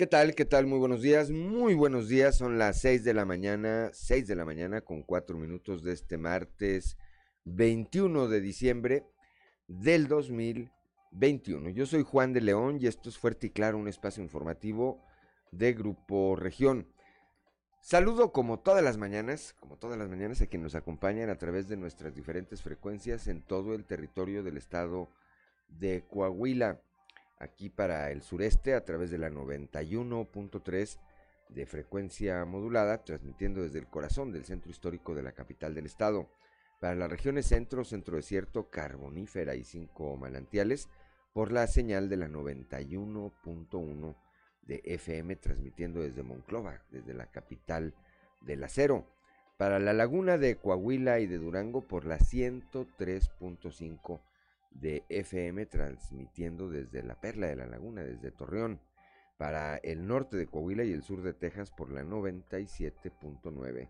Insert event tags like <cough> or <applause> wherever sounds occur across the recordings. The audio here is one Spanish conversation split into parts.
¿Qué tal? ¿Qué tal? Muy buenos días. Muy buenos días. Son las 6 de la mañana, 6 de la mañana con 4 minutos de este martes 21 de diciembre del 2021. Yo soy Juan de León y esto es Fuerte y Claro, un espacio informativo de Grupo Región. Saludo como todas las mañanas, como todas las mañanas a quienes nos acompañan a través de nuestras diferentes frecuencias en todo el territorio del estado de Coahuila aquí para el sureste a través de la 91.3 de frecuencia modulada, transmitiendo desde el corazón del centro histórico de la capital del estado. Para las regiones centro, centro desierto, carbonífera y cinco manantiales, por la señal de la 91.1 de FM, transmitiendo desde Monclova, desde la capital del acero. Para la laguna de Coahuila y de Durango, por la 103.5 de FM transmitiendo desde la Perla de la Laguna, desde Torreón, para el norte de Coahuila y el sur de Texas por la 97.9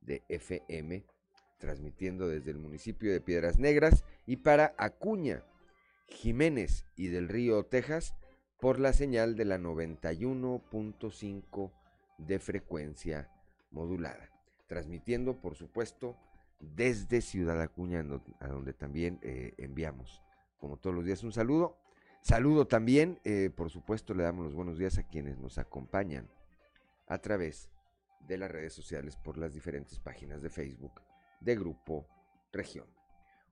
de FM, transmitiendo desde el municipio de Piedras Negras y para Acuña, Jiménez y del Río, Texas, por la señal de la 91.5 de frecuencia modulada, transmitiendo por supuesto desde Ciudad Acuña, a donde también eh, enviamos, como todos los días, un saludo. Saludo también, eh, por supuesto, le damos los buenos días a quienes nos acompañan a través de las redes sociales por las diferentes páginas de Facebook de Grupo Región.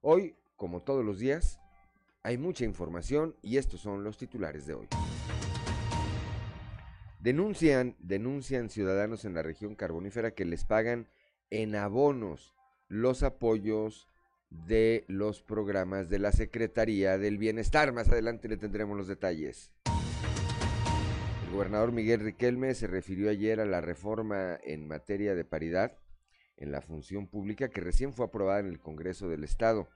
Hoy, como todos los días, hay mucha información y estos son los titulares de hoy. Denuncian, denuncian ciudadanos en la región carbonífera que les pagan en abonos los apoyos de los programas de la Secretaría del Bienestar. Más adelante le tendremos los detalles. El gobernador Miguel Riquelme se refirió ayer a la reforma en materia de paridad en la función pública que recién fue aprobada en el Congreso del Estado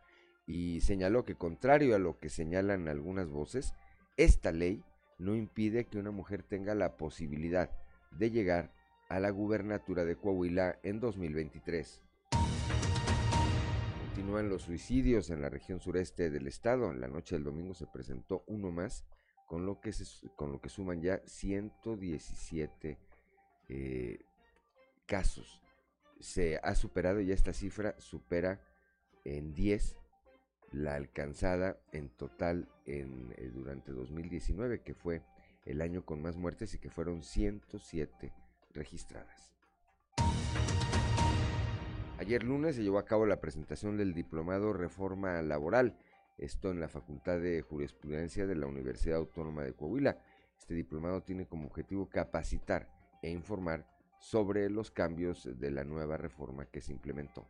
y señaló que contrario a lo que señalan algunas voces, esta ley no impide que una mujer tenga la posibilidad de llegar a la gubernatura de Coahuila en 2023. Continúan los suicidios en la región sureste del estado. En la noche del domingo se presentó uno más, con lo que, con lo que suman ya 117 eh, casos. Se ha superado ya esta cifra, supera en 10 la alcanzada en total en, eh, durante 2019, que fue el año con más muertes y que fueron 107 registradas. Ayer lunes se llevó a cabo la presentación del diplomado Reforma Laboral, esto en la Facultad de Jurisprudencia de la Universidad Autónoma de Coahuila. Este diplomado tiene como objetivo capacitar e informar sobre los cambios de la nueva reforma que se implementó.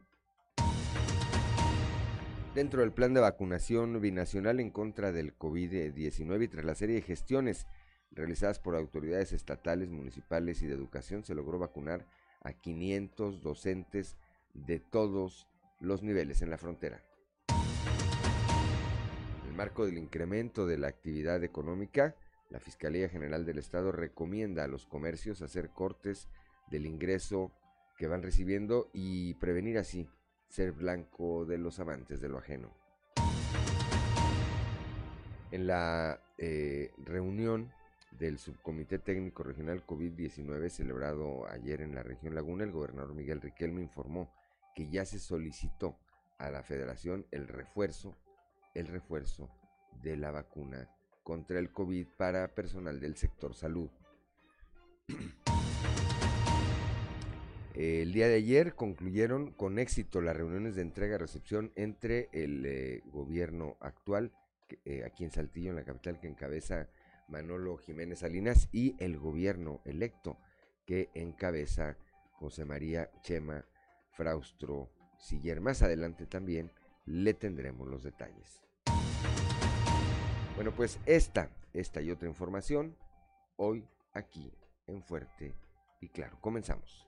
Dentro del plan de vacunación binacional en contra del COVID-19 y tras la serie de gestiones realizadas por autoridades estatales, municipales y de educación, se logró vacunar a 500 docentes de todos los niveles en la frontera. En el marco del incremento de la actividad económica, la Fiscalía General del Estado recomienda a los comercios hacer cortes del ingreso que van recibiendo y prevenir así ser blanco de los amantes de lo ajeno. En la eh, reunión del Subcomité Técnico Regional COVID-19 celebrado ayer en la región Laguna, el gobernador Miguel Riquelme informó que ya se solicitó a la federación el refuerzo, el refuerzo de la vacuna contra el COVID para personal del sector salud. <clears throat> El día de ayer concluyeron con éxito las reuniones de entrega-recepción entre el eh, gobierno actual, eh, aquí en Saltillo, en la capital, que encabeza Manolo Jiménez Salinas, y el gobierno electo, que encabeza José María Chema Fraustro Siller. Más adelante también le tendremos los detalles. Bueno, pues esta, esta y otra información hoy aquí en Fuerte y Claro. Comenzamos.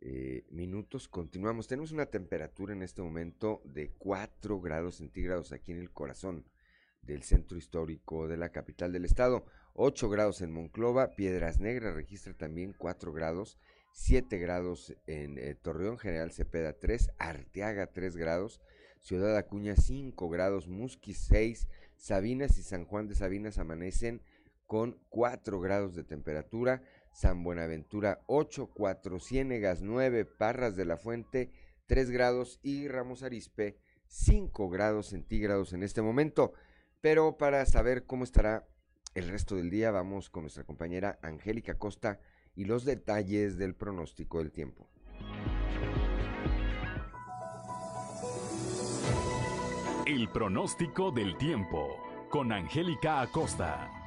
eh, minutos. Continuamos. Tenemos una temperatura en este momento de 4 grados centígrados aquí en el corazón del centro histórico de la capital del estado. 8 grados en Monclova, Piedras Negras registra también 4 grados, 7 grados en eh, Torreón, General Cepeda 3, Arteaga 3 grados, Ciudad Acuña 5 grados, Musquis 6, Sabinas y San Juan de Sabinas amanecen con 4 grados de temperatura, San Buenaventura 8, 4 Ciénegas 9, Parras de la Fuente 3 grados y Ramos Arispe 5 grados centígrados en este momento. Pero para saber cómo estará el resto del día, vamos con nuestra compañera Angélica Costa y los detalles del pronóstico del tiempo. El pronóstico del tiempo con Angélica Acosta.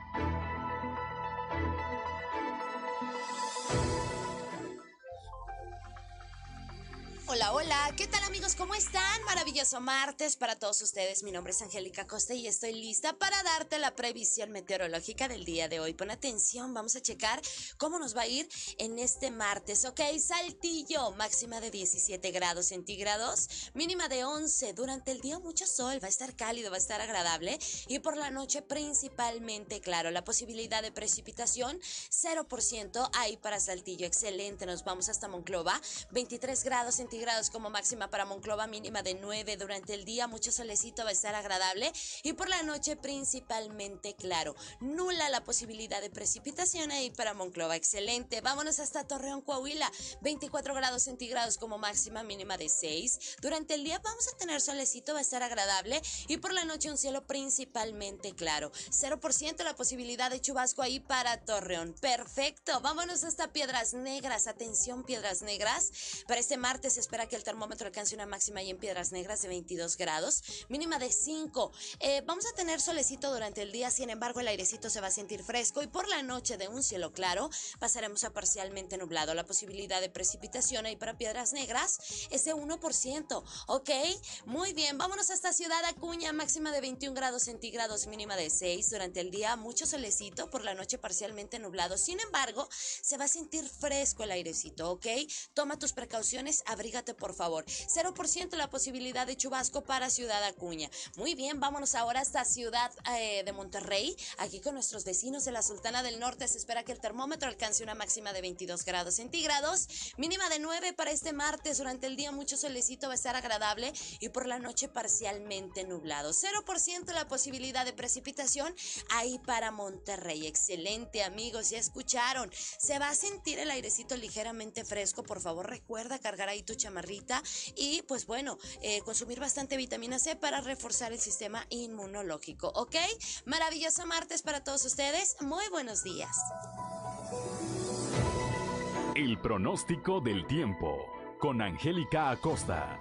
¿Qué tal amigos? ¿Cómo están? Maravilloso martes para todos ustedes. Mi nombre es Angélica Costa y estoy lista para darte la previsión meteorológica del día de hoy. Pon atención, vamos a checar cómo nos va a ir en este martes. Ok, Saltillo, máxima de 17 grados centígrados, mínima de 11. Durante el día mucho sol, va a estar cálido, va a estar agradable y por la noche principalmente, claro, la posibilidad de precipitación 0% ahí para Saltillo. Excelente, nos vamos hasta Monclova, 23 grados centígrados grados como máxima para Monclova, mínima de 9 durante el día, mucho solecito va a estar agradable y por la noche principalmente claro. Nula la posibilidad de precipitación ahí para Monclova, excelente. Vámonos hasta Torreón, Coahuila, 24 grados centígrados como máxima, mínima de 6. Durante el día vamos a tener solecito, va a estar agradable y por la noche un cielo principalmente claro. 0% la posibilidad de chubasco ahí para Torreón. Perfecto, vámonos hasta Piedras Negras. Atención, Piedras Negras. Para este martes espera que el termómetro alcance una máxima ahí en Piedras Negras de 22 grados, mínima de 5. Eh, vamos a tener solecito durante el día, sin embargo el airecito se va a sentir fresco y por la noche de un cielo claro pasaremos a parcialmente nublado. La posibilidad de precipitación ahí para Piedras Negras es de 1%. Ok, muy bien, vámonos hasta Ciudad Acuña, máxima de 21 grados centígrados, mínima de 6. Durante el día mucho solecito, por la noche parcialmente nublado. Sin embargo, se va a sentir fresco el airecito, ¿ok? Toma tus precauciones, abriga por favor. 0% la posibilidad de chubasco para Ciudad Acuña. Muy bien, vámonos ahora hasta Ciudad eh, de Monterrey. Aquí con nuestros vecinos de la Sultana del Norte se espera que el termómetro alcance una máxima de 22 grados centígrados, mínima de 9 para este martes. Durante el día mucho solecito va a estar agradable y por la noche parcialmente nublado. 0% la posibilidad de precipitación ahí para Monterrey. Excelente amigos, ya escucharon. Se va a sentir el airecito ligeramente fresco. Por favor recuerda cargar ahí tu chamarrita y pues bueno, eh, consumir bastante vitamina C para reforzar el sistema inmunológico, ¿ok? Maravilloso martes para todos ustedes, muy buenos días. El pronóstico del tiempo con Angélica Acosta.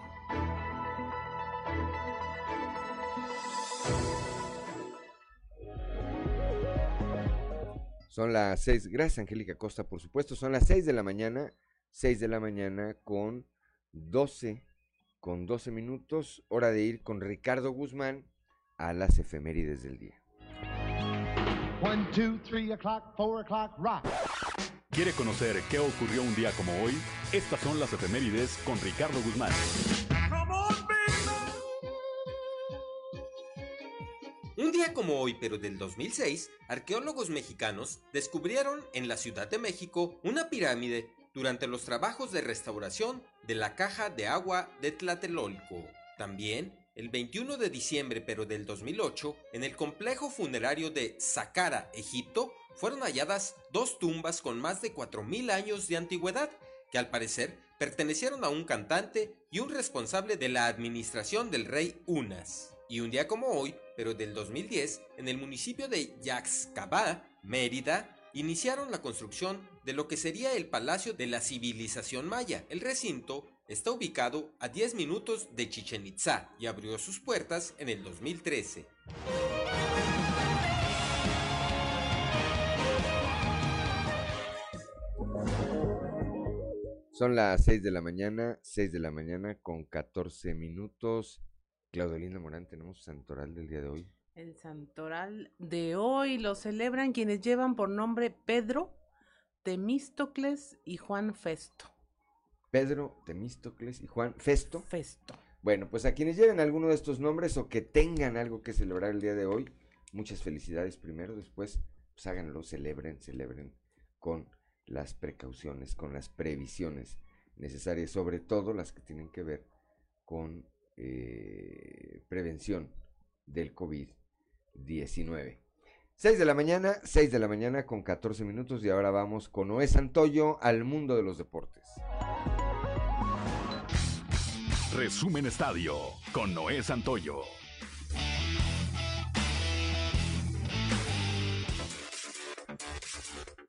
Son las seis, gracias Angélica Acosta, por supuesto, son las seis de la mañana, seis de la mañana con 12 con 12 minutos, hora de ir con Ricardo Guzmán a las efemérides del día. ¿Quiere conocer qué ocurrió un día como hoy? Estas son las efemérides con Ricardo Guzmán. Un día como hoy, pero del 2006, arqueólogos mexicanos descubrieron en la Ciudad de México una pirámide durante los trabajos de restauración de la caja de agua de Tlatelolco. También, el 21 de diciembre pero del 2008, en el complejo funerario de Saqqara, Egipto, fueron halladas dos tumbas con más de 4.000 años de antigüedad, que al parecer pertenecieron a un cantante y un responsable de la administración del rey Unas. Y un día como hoy, pero del 2010, en el municipio de Yaxcabá, Mérida, iniciaron la construcción de lo que sería el Palacio de la Civilización Maya. El recinto está ubicado a 10 minutos de Chichen Itzá y abrió sus puertas en el 2013. Son las 6 de la mañana, 6 de la mañana con 14 minutos. Claudelina Morán, tenemos Santoral del día de hoy. El Santoral de hoy lo celebran quienes llevan por nombre Pedro, Temístocles y Juan Festo. Pedro, Temístocles y Juan Festo. Festo. Bueno, pues a quienes lleven alguno de estos nombres o que tengan algo que celebrar el día de hoy, muchas felicidades primero, después pues háganlo, celebren, celebren con las precauciones, con las previsiones necesarias, sobre todo las que tienen que ver con eh, prevención del COVID-19. 6 de la mañana, 6 de la mañana con 14 minutos y ahora vamos con Noé Santoyo al mundo de los deportes. Resumen Estadio con Noé Santoyo.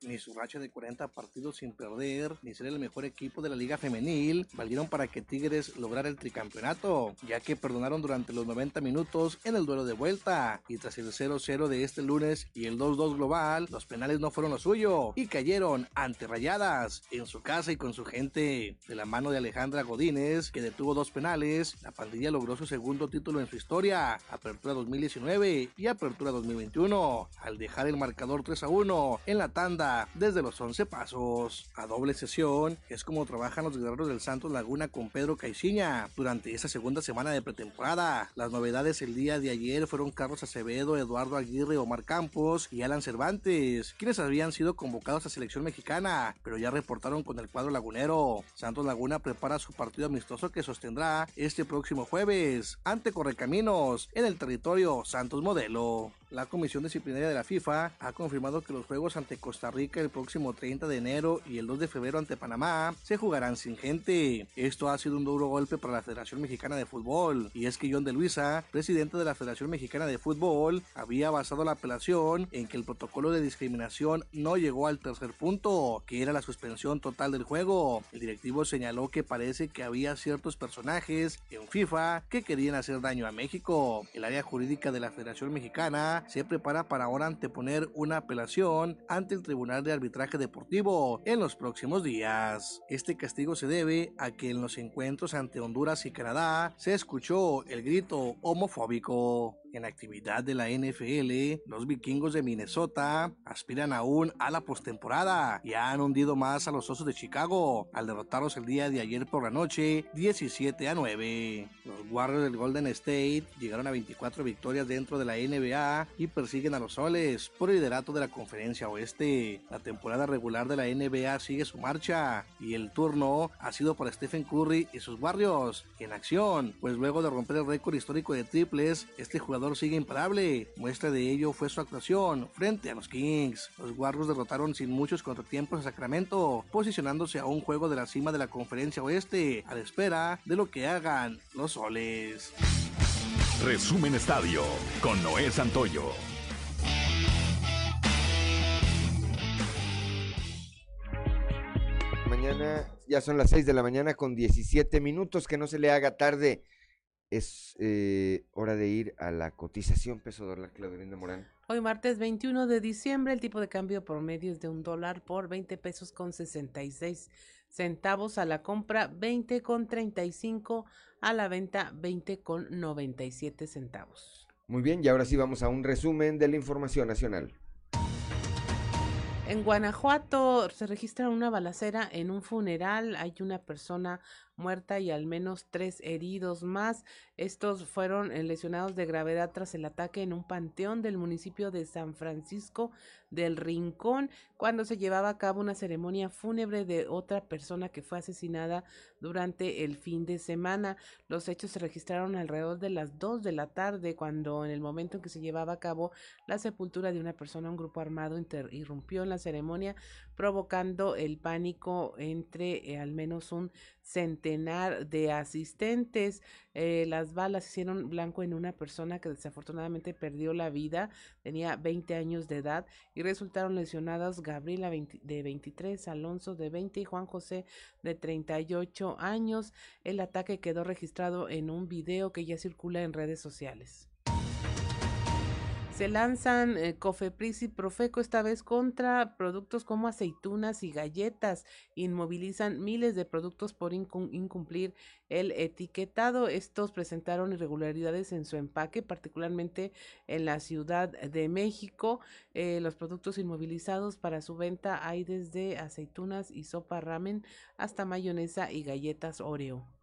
Ni su racha de 40 partidos sin perder, ni ser el mejor equipo de la Liga Femenil, valieron para que Tigres lograra el tricampeonato, ya que perdonaron durante los 90 minutos en el duelo de vuelta, y tras el 0-0 de este lunes y el 2-2 global, los penales no fueron lo suyo, y cayeron ante Rayadas, en su casa y con su gente. De la mano de Alejandra Godínez, que detuvo dos penales, la pandilla logró su segundo título en su historia, Apertura 2019 y Apertura 2021, al dejar el marcador 3-1 en la tanda desde los 11 pasos. A doble sesión es como trabajan los guerreros del Santos Laguna con Pedro Caixinha durante esa segunda semana de pretemporada. Las novedades el día de ayer fueron Carlos Acevedo, Eduardo Aguirre, Omar Campos y Alan Cervantes, quienes habían sido convocados a selección mexicana, pero ya reportaron con el cuadro lagunero. Santos Laguna prepara su partido amistoso que sostendrá este próximo jueves ante Correcaminos en el territorio Santos Modelo. La Comisión Disciplinaria de la FIFA ha confirmado que los juegos ante Costa Rica el próximo 30 de enero y el 2 de febrero ante Panamá se jugarán sin gente. Esto ha sido un duro golpe para la Federación Mexicana de Fútbol, y es que John de Luisa, presidente de la Federación Mexicana de Fútbol, había basado la apelación en que el protocolo de discriminación no llegó al tercer punto, que era la suspensión total del juego. El directivo señaló que parece que había ciertos personajes en FIFA que querían hacer daño a México. El área jurídica de la Federación Mexicana se prepara para ahora anteponer una apelación ante el Tribunal de Arbitraje Deportivo en los próximos días. Este castigo se debe a que en los encuentros ante Honduras y Canadá se escuchó el grito homofóbico. En actividad de la NFL, los vikingos de Minnesota aspiran aún a la postemporada y han hundido más a los Osos de Chicago al derrotarlos el día de ayer por la noche 17 a 9. Los Warriors del Golden State llegaron a 24 victorias dentro de la NBA y persiguen a los Soles por el liderato de la conferencia oeste. La temporada regular de la NBA sigue su marcha y el turno ha sido para Stephen Curry y sus Warriors en acción, pues luego de romper el récord histórico de triples, este jugador sigue imparable. Muestra de ello fue su actuación frente a los Kings. Los Warriors derrotaron sin muchos contratiempos a Sacramento, posicionándose a un juego de la cima de la conferencia oeste, a la espera de lo que hagan los soles. Resumen Estadio con Noé Santoyo. Mañana ya son las 6 de la mañana con 17 minutos, que no se le haga tarde es eh, hora de ir a la cotización peso dólar, Claudia Morán. Hoy martes 21 de diciembre, el tipo de cambio promedio es de un dólar por 20 pesos con 66 centavos a la compra, 20 con 35 a la venta, 20 con 97 centavos. Muy bien, y ahora sí vamos a un resumen de la información nacional. En Guanajuato se registra una balacera en un funeral. Hay una persona muerta y al menos tres heridos más. Estos fueron eh, lesionados de gravedad tras el ataque en un panteón del municipio de San Francisco del Rincón cuando se llevaba a cabo una ceremonia fúnebre de otra persona que fue asesinada durante el fin de semana. Los hechos se registraron alrededor de las 2 de la tarde cuando en el momento en que se llevaba a cabo la sepultura de una persona un grupo armado irrumpió en la ceremonia provocando el pánico entre eh, al menos un centenar de asistentes. Eh, las balas hicieron blanco en una persona que desafortunadamente perdió la vida, tenía 20 años de edad y resultaron lesionadas Gabriela de 23, Alonso de 20 y Juan José de 38 años. El ataque quedó registrado en un video que ya circula en redes sociales. Se lanzan eh, Cofepris y Profeco esta vez contra productos como aceitunas y galletas. Inmovilizan miles de productos por incumplir el etiquetado. Estos presentaron irregularidades en su empaque, particularmente en la Ciudad de México. Eh, los productos inmovilizados para su venta hay desde aceitunas y sopa ramen hasta mayonesa y galletas Oreo.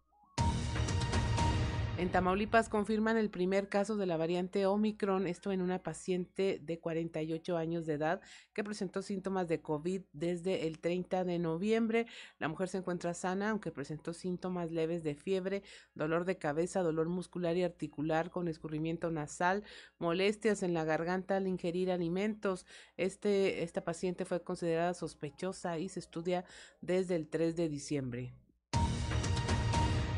En Tamaulipas confirman el primer caso de la variante Omicron, esto en una paciente de 48 años de edad que presentó síntomas de COVID desde el 30 de noviembre. La mujer se encuentra sana, aunque presentó síntomas leves de fiebre, dolor de cabeza, dolor muscular y articular con escurrimiento nasal, molestias en la garganta al ingerir alimentos. Este, esta paciente fue considerada sospechosa y se estudia desde el 3 de diciembre.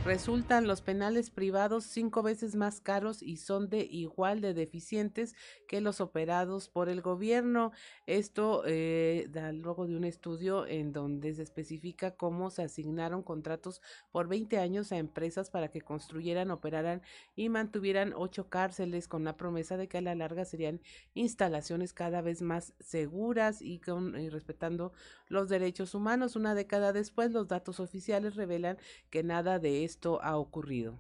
Resultan los penales privados cinco veces más caros y son de igual de deficientes que los operados por el gobierno. Esto eh, da luego de un estudio en donde se especifica cómo se asignaron contratos por 20 años a empresas para que construyeran, operaran y mantuvieran ocho cárceles con la promesa de que a la larga serían instalaciones cada vez más seguras y, con, respetando los derechos humanos. Una década después, los datos oficiales revelan que nada de esto ha ocurrido.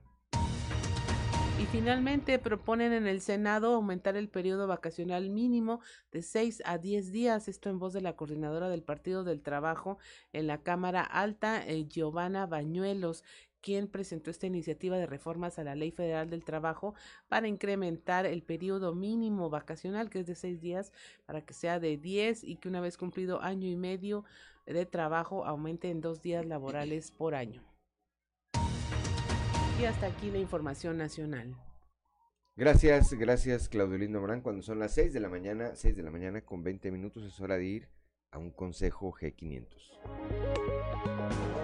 Y finalmente proponen en el Senado aumentar el periodo vacacional mínimo de 6 a 10 días, esto en voz de la coordinadora del Partido del Trabajo en la Cámara Alta, eh, Giovanna Bañuelos, quien presentó esta iniciativa de reformas a la Ley Federal del Trabajo para incrementar el periodo mínimo vacacional, que es de seis días, para que sea de diez y que una vez cumplido año y medio de trabajo aumente en dos días laborales por año. Hasta aquí la información nacional. Gracias, gracias Claudio Lindo Morán. Cuando son las seis de la mañana, seis de la mañana con 20 minutos es hora de ir a un consejo G500.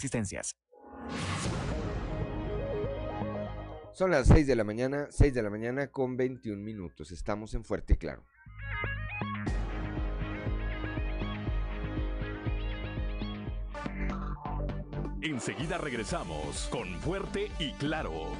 existencias. Son las 6 de la mañana, 6 de la mañana con 21 minutos. Estamos en Fuerte y Claro. Enseguida regresamos con Fuerte y Claro.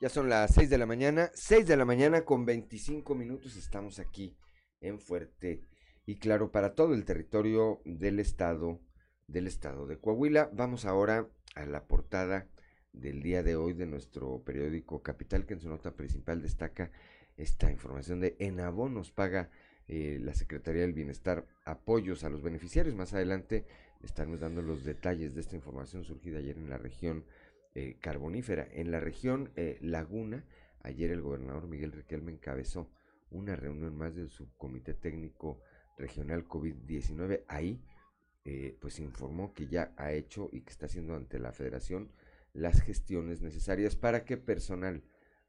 Ya son las 6 de la mañana, 6 de la mañana con 25 minutos. Estamos aquí en Fuerte y claro, para todo el territorio del estado, del estado de Coahuila. Vamos ahora a la portada del día de hoy de nuestro periódico Capital, que en su nota principal destaca esta información de en abonos paga eh, la Secretaría del Bienestar apoyos a los beneficiarios. Más adelante estamos dando los detalles de esta información surgida ayer en la región eh, carbonífera. En la región eh, Laguna, ayer el gobernador Miguel Riquelme encabezó una reunión más del subcomité técnico regional COVID-19. Ahí eh, pues informó que ya ha hecho y que está haciendo ante la federación las gestiones necesarias para que personal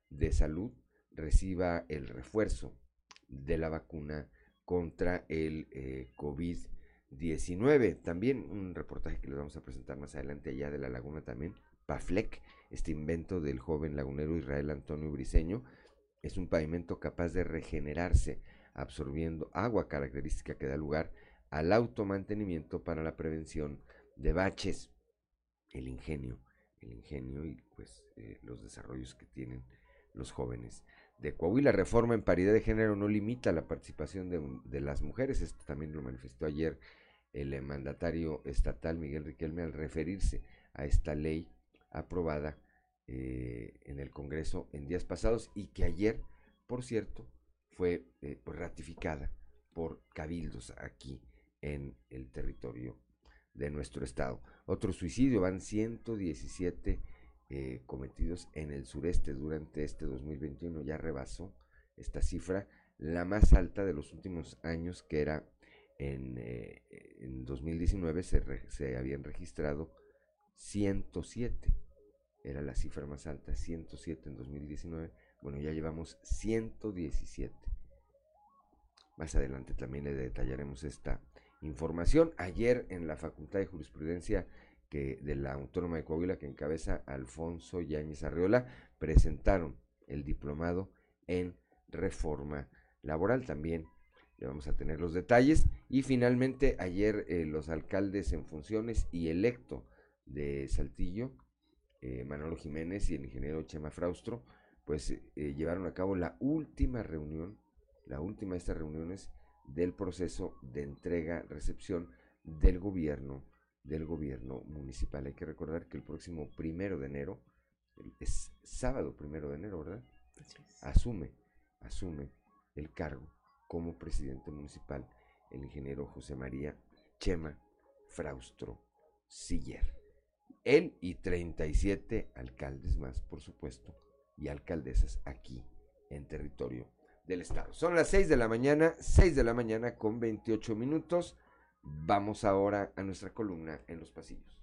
de salud reciba el refuerzo de la vacuna contra el eh, COVID-19. También un reportaje que les vamos a presentar más adelante allá de la laguna también, PAFLEC, este invento del joven lagunero Israel Antonio Briseño, es un pavimento capaz de regenerarse absorbiendo agua característica que da lugar al automantenimiento para la prevención de baches. El ingenio, el ingenio y pues eh, los desarrollos que tienen los jóvenes de Coahuila. Reforma en paridad de género no limita la participación de, las mujeres. Esto también lo manifestó ayer el eh, mandatario estatal Miguel Riquelme al referirse a esta ley aprobada eh, en el Congreso en días pasados y que ayer, por cierto, fue eh, pues, ratificada por cabildos aquí en el territorio de nuestro estado. Otro suicidio, van 117 eh, cometidos en el sureste durante este 2021, ya rebasó esta cifra, la más alta de los últimos años, que era en, eh, en 2019 se, se habían registrado 107 era la cifra más alta, 107 en 2019, bueno, ya llevamos 117. Más adelante también le detallaremos esta información. Ayer en la Facultad de Jurisprudencia que de la Autónoma de Coahuila que encabeza Alfonso Yáñez Arreola presentaron el diplomado en reforma laboral también. Le vamos a tener los detalles. Y finalmente, ayer eh, los alcaldes en funciones y electo de Saltillo, eh, Manolo Jiménez y el ingeniero Chema Fraustro, pues eh, llevaron a cabo la última reunión, la última de estas reuniones del proceso de entrega-recepción del gobierno del gobierno municipal. Hay que recordar que el próximo primero de enero, es sábado primero de enero, ¿verdad? Asume, asume el cargo como presidente municipal el ingeniero José María Chema Fraustro Siller. Él y 37 alcaldes más, por supuesto, y alcaldesas aquí en territorio del estado. Son las 6 de la mañana, 6 de la mañana con 28 minutos. Vamos ahora a nuestra columna en los pasillos.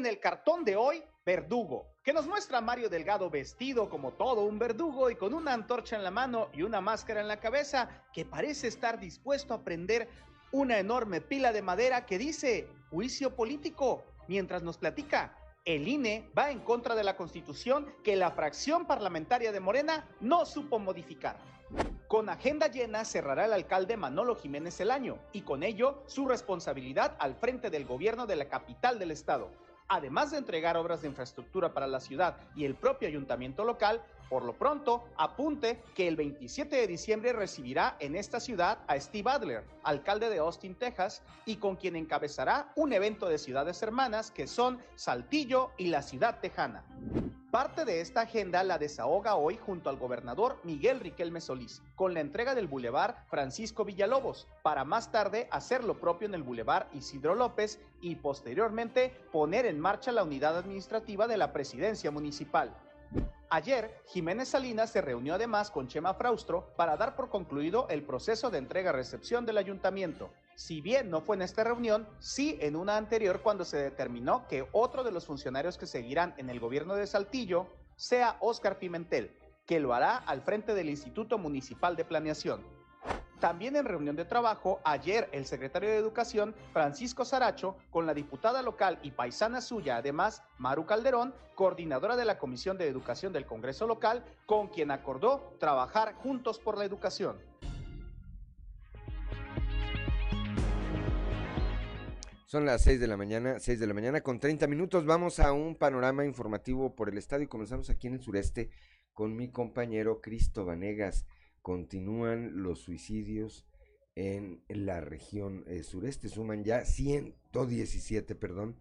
En el cartón de hoy, Verdugo, que nos muestra a Mario Delgado vestido como todo un verdugo y con una antorcha en la mano y una máscara en la cabeza, que parece estar dispuesto a prender una enorme pila de madera que dice juicio político, mientras nos platica. El INE va en contra de la constitución que la fracción parlamentaria de Morena no supo modificar. Con agenda llena cerrará el alcalde Manolo Jiménez el año y con ello su responsabilidad al frente del gobierno de la capital del estado además de entregar obras de infraestructura para la ciudad y el propio ayuntamiento local, por lo pronto, apunte que el 27 de diciembre recibirá en esta ciudad a Steve Adler, alcalde de Austin, Texas, y con quien encabezará un evento de ciudades hermanas que son Saltillo y la ciudad tejana. Parte de esta agenda la desahoga hoy junto al gobernador Miguel Riquelme Solís, con la entrega del bulevar Francisco Villalobos, para más tarde hacer lo propio en el bulevar Isidro López y posteriormente poner en marcha la unidad administrativa de la presidencia municipal. Ayer, Jiménez Salinas se reunió además con Chema Fraustro para dar por concluido el proceso de entrega-recepción del ayuntamiento. Si bien no fue en esta reunión, sí en una anterior cuando se determinó que otro de los funcionarios que seguirán en el gobierno de Saltillo sea Óscar Pimentel, que lo hará al frente del Instituto Municipal de Planeación. También en reunión de trabajo, ayer el secretario de Educación, Francisco Saracho, con la diputada local y paisana suya, además, Maru Calderón, coordinadora de la Comisión de Educación del Congreso local, con quien acordó trabajar juntos por la educación. Son las 6 de la mañana, 6 de la mañana con 30 minutos. Vamos a un panorama informativo por el estado y comenzamos aquí en el sureste con mi compañero Cristo Vanegas continúan los suicidios en la región eh, sureste. Suman ya 117, perdón.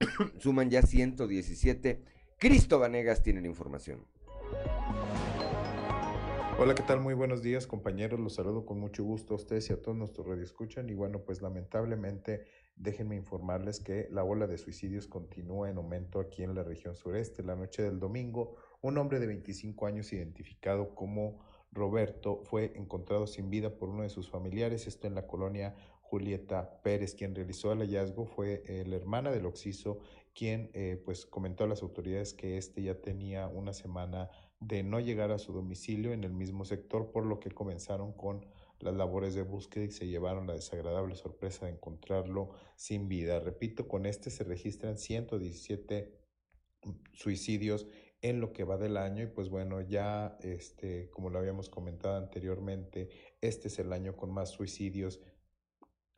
<coughs> Suman ya 117. Cristo Vanegas tiene la información. Hola, ¿qué tal? Muy buenos días, compañeros. Los saludo con mucho gusto a ustedes y a todos nuestros radioescuchan. Y bueno, pues lamentablemente déjenme informarles que la ola de suicidios continúa en aumento aquí en la región sureste. La noche del domingo, un hombre de 25 años identificado como Roberto fue encontrado sin vida por uno de sus familiares, esto en la colonia Julieta Pérez, quien realizó el hallazgo fue eh, la hermana del occiso, quien eh, pues comentó a las autoridades que este ya tenía una semana de no llegar a su domicilio en el mismo sector, por lo que comenzaron con las labores de búsqueda y se llevaron la desagradable sorpresa de encontrarlo sin vida. Repito, con este se registran 117 suicidios en lo que va del año y pues bueno, ya este, como lo habíamos comentado anteriormente, este es el año con más suicidios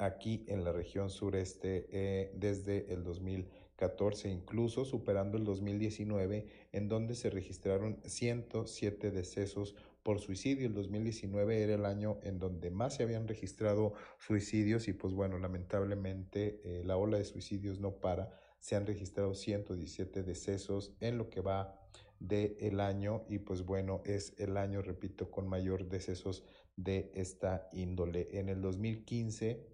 aquí en la región sureste eh, desde el 2014, incluso superando el 2019, en donde se registraron 107 decesos por suicidio. El 2019 era el año en donde más se habían registrado suicidios y pues bueno, lamentablemente eh, la ola de suicidios no para. Se han registrado 117 decesos en lo que va del año y pues bueno, es el año, repito, con mayor decesos de esta índole. En el 2015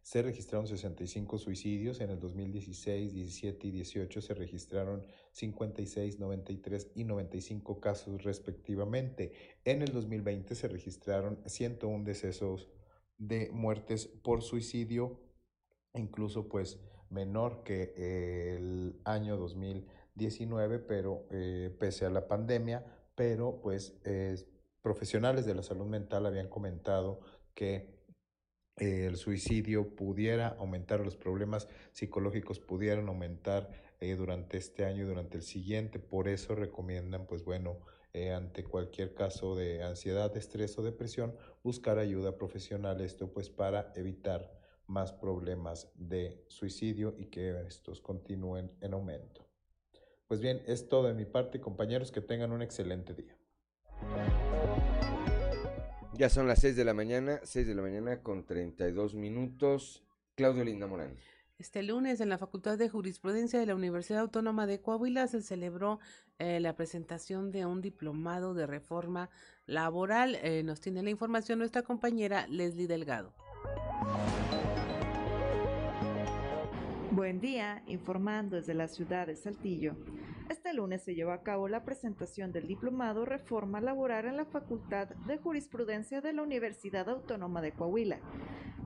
se registraron 65 suicidios, en el 2016, 17 y 18 se registraron 56, 93 y 95 casos respectivamente. En el 2020 se registraron 101 decesos de muertes por suicidio, incluso pues menor que el año 2019, pero eh, pese a la pandemia, pero pues profesionales de la salud mental habían comentado que el suicidio pudiera aumentar, los problemas psicológicos pudieran aumentar eh, durante este año y durante el siguiente. Por eso recomiendan, pues bueno, eh, ante cualquier caso de ansiedad, estrés o depresión, buscar ayuda profesional. Esto pues para evitar más problemas de suicidio y que estos continúen en aumento. Pues bien, es todo de mi parte, compañeros, que tengan un excelente día. Ya son las 6 de la mañana, 6 de la mañana con 32 minutos. Claudio Linda Morán. Este lunes en la Facultad de Jurisprudencia de la Universidad Autónoma de Coahuila se celebró eh, la presentación de un diplomado de reforma laboral. Eh, nos tiene la información nuestra compañera Leslie Delgado. Buen día, informando desde la ciudad de Saltillo. Este lunes se llevó a cabo la presentación del diplomado Reforma Laboral en la Facultad de Jurisprudencia de la Universidad Autónoma de Coahuila,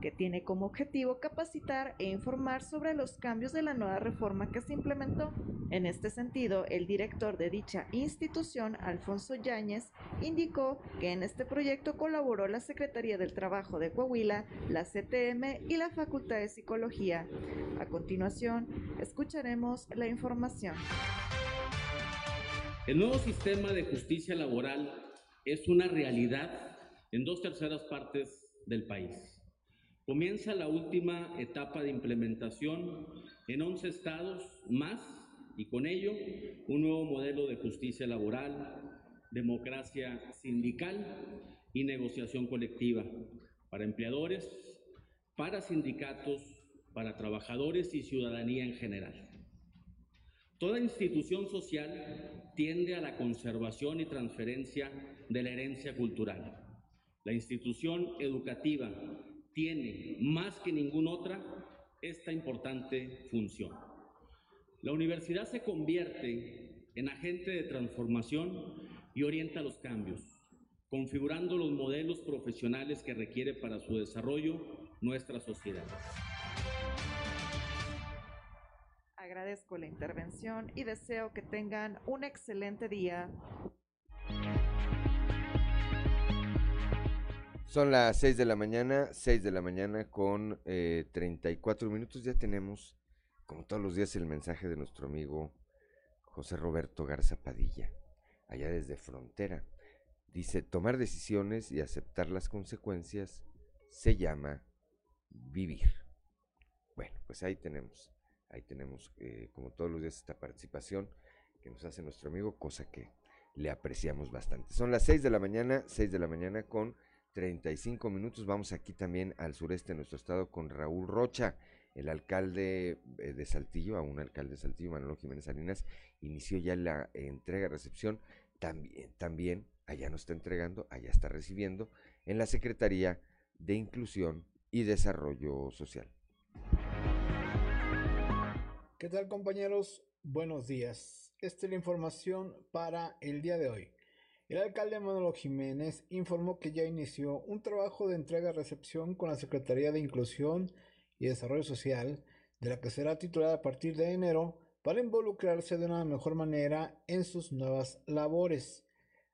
que tiene como objetivo capacitar e informar sobre los cambios de la nueva reforma que se implementó. En este sentido, el director de dicha institución, Alfonso Yáñez, indicó que en este proyecto colaboró la Secretaría del Trabajo de Coahuila, la CTM y la Facultad de Psicología. A continuación, escucharemos la información. El nuevo sistema de justicia laboral es una realidad en dos terceras partes del país. Comienza la última etapa de implementación en 11 estados más y con ello un nuevo modelo de justicia laboral, democracia sindical y negociación colectiva para empleadores, para sindicatos, para trabajadores y ciudadanía en general. Toda institución social tiende a la conservación y transferencia de la herencia cultural. La institución educativa tiene, más que ninguna otra, esta importante función. La universidad se convierte en agente de transformación y orienta los cambios, configurando los modelos profesionales que requiere para su desarrollo nuestra sociedad. Agradezco la intervención y deseo que tengan un excelente día. Son las 6 de la mañana, 6 de la mañana con eh, 34 minutos. Ya tenemos, como todos los días, el mensaje de nuestro amigo José Roberto Garza Padilla, allá desde Frontera. Dice, tomar decisiones y aceptar las consecuencias se llama vivir. Bueno, pues ahí tenemos Ahí tenemos, eh, como todos los días, esta participación que nos hace nuestro amigo, cosa que le apreciamos bastante. Son las 6 de la mañana, 6 de la mañana con 35 minutos. Vamos aquí también al sureste de nuestro estado con Raúl Rocha, el alcalde eh, de Saltillo, a un alcalde de Saltillo, Manolo Jiménez Salinas, inició ya la entrega-recepción. También, también allá nos está entregando, allá está recibiendo en la Secretaría de Inclusión y Desarrollo Social. ¿Qué tal compañeros? Buenos días. Esta es la información para el día de hoy. El alcalde Manolo Jiménez informó que ya inició un trabajo de entrega-recepción con la Secretaría de Inclusión y Desarrollo Social, de la que será titulada a partir de enero para involucrarse de una mejor manera en sus nuevas labores.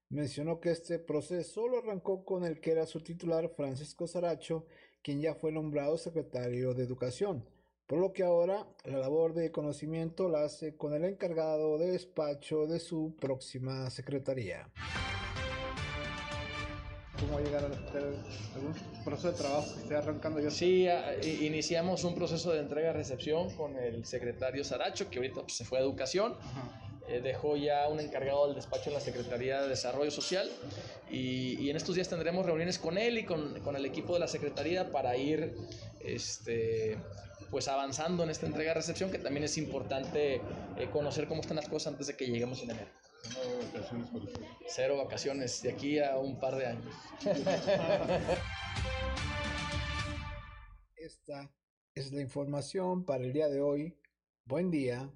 Mencionó que este proceso lo arrancó con el que era su titular Francisco Saracho, quien ya fue nombrado secretario de Educación por lo que ahora la labor de conocimiento la hace con el encargado de despacho de su próxima secretaría. ¿Cómo va a llegar a algún proceso de trabajo que esté arrancando ya? Sí, iniciamos un proceso de entrega-recepción con el secretario Saracho, que ahorita pues, se fue a educación. Eh, dejó ya un encargado del despacho en la Secretaría de Desarrollo Social y, y en estos días tendremos reuniones con él y con, con, el equipo de la Secretaría para ir este, pues avanzando en esta entrega-recepción, que también es importante eh, conocer cómo están las cosas antes de que lleguemos en enero. Cero vacaciones de aquí a un par de años. <laughs> Esta es la información para el día de hoy. Buen día.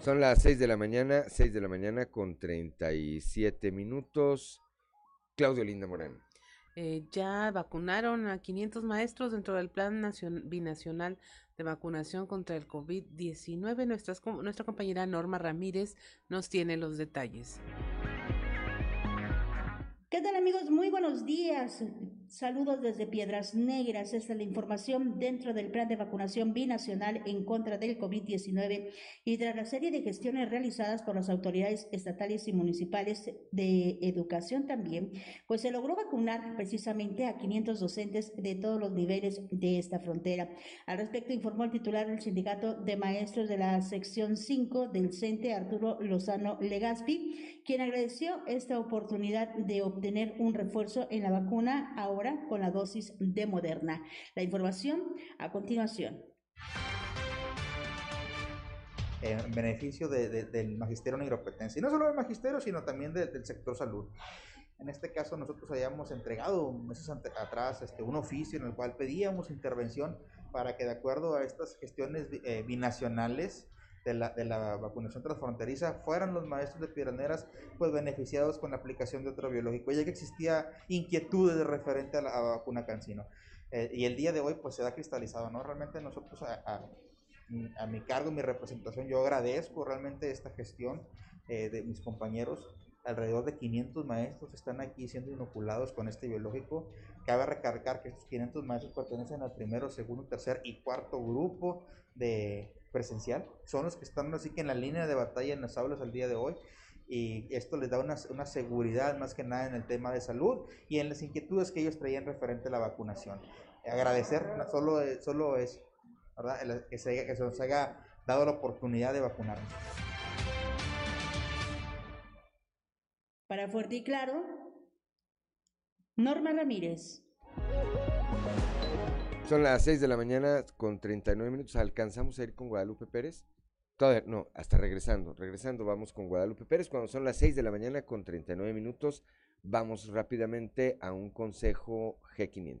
Son las 6 de la mañana, 6 de la mañana con 37 minutos. Claudio Linda Morán. Eh, ya vacunaron a 500 maestros dentro del Plan Binacional de Vacunación contra el COVID-19. Nuestra compañera Norma Ramírez nos tiene los detalles. ¿Qué tal amigos? Muy buenos días. Saludos desde Piedras Negras. Esta es la información dentro del plan de vacunación binacional en contra del COVID-19 y tras la serie de gestiones realizadas por las autoridades estatales y municipales de educación también, pues se logró vacunar precisamente a 500 docentes de todos los niveles de esta frontera. Al respecto informó el titular del Sindicato de Maestros de la sección 5 del CENTE, Arturo Lozano Legaspi, quien agradeció esta oportunidad de obtener un refuerzo en la vacuna ahora con la dosis de Moderna. La información a continuación. En beneficio del magisterio negropetense. Y no solo del magisterio, sino también del sector salud. En este caso, nosotros habíamos entregado meses atrás este, un oficio en el cual pedíamos intervención para que, de acuerdo a estas gestiones eh, binacionales, de la, de la vacunación transfronteriza fueran los maestros de Piraneras pues beneficiados con la aplicación de otro biológico, ya que existía inquietudes referente a la vacuna cancino. Eh, y el día de hoy pues se ha cristalizado, ¿no? Realmente nosotros a, a, mi cargo, mi representación, yo agradezco realmente esta gestión eh, de mis compañeros. Alrededor de 500 maestros están aquí siendo inoculados con este biológico. Cabe recargar que estos 500 maestros pertenecen al primero, segundo, tercer y cuarto grupo de, presencial, son los que están así que en la línea de batalla en las aulas al día de hoy y esto les da una, una, seguridad más que nada en el tema de salud y en las inquietudes que ellos traían referente a la vacunación. Agradecer solo, solo es ¿verdad? Que, se, que se nos haya dado la oportunidad de vacunarnos. Para Fuerte y Claro, Norma Ramírez. Son las 6 de la mañana con 39 minutos. ¿Alcanzamos a ir con Guadalupe Pérez? Todavía, no, hasta regresando. Regresando vamos con Guadalupe Pérez. Cuando son las 6 de la mañana con 39 minutos, vamos rápidamente a un consejo G500.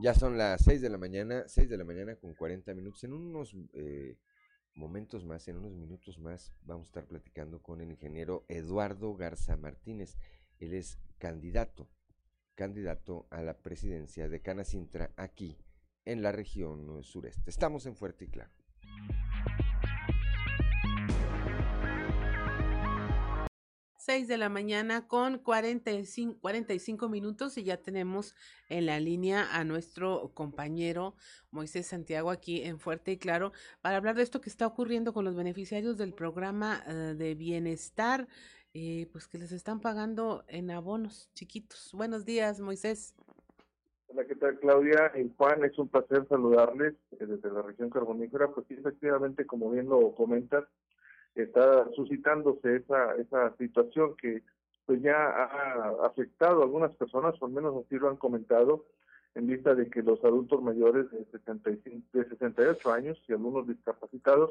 Ya son las 6 de la mañana, 6 de la mañana con 40 minutos. En unos eh, momentos más, en unos minutos más, vamos a estar platicando con el ingeniero Eduardo Garza Martínez. Él es candidato, candidato a la presidencia de Canacintra aquí en la región sureste. Estamos en Fuerte y Claro. 6 de la mañana con 45, 45 minutos y ya tenemos en la línea a nuestro compañero Moisés Santiago aquí en Fuerte y Claro para hablar de esto que está ocurriendo con los beneficiarios del programa eh, de bienestar, eh, pues que les están pagando en abonos chiquitos. Buenos días, Moisés. Hola, ¿qué tal, Claudia? Y Juan, es un placer saludarles eh, desde la región carbonífera, pues efectivamente, como bien lo comentas, está suscitándose esa, esa situación que pues ya ha afectado a algunas personas, o al menos así lo han comentado, en vista de que los adultos mayores de, 65, de 68 años y algunos discapacitados,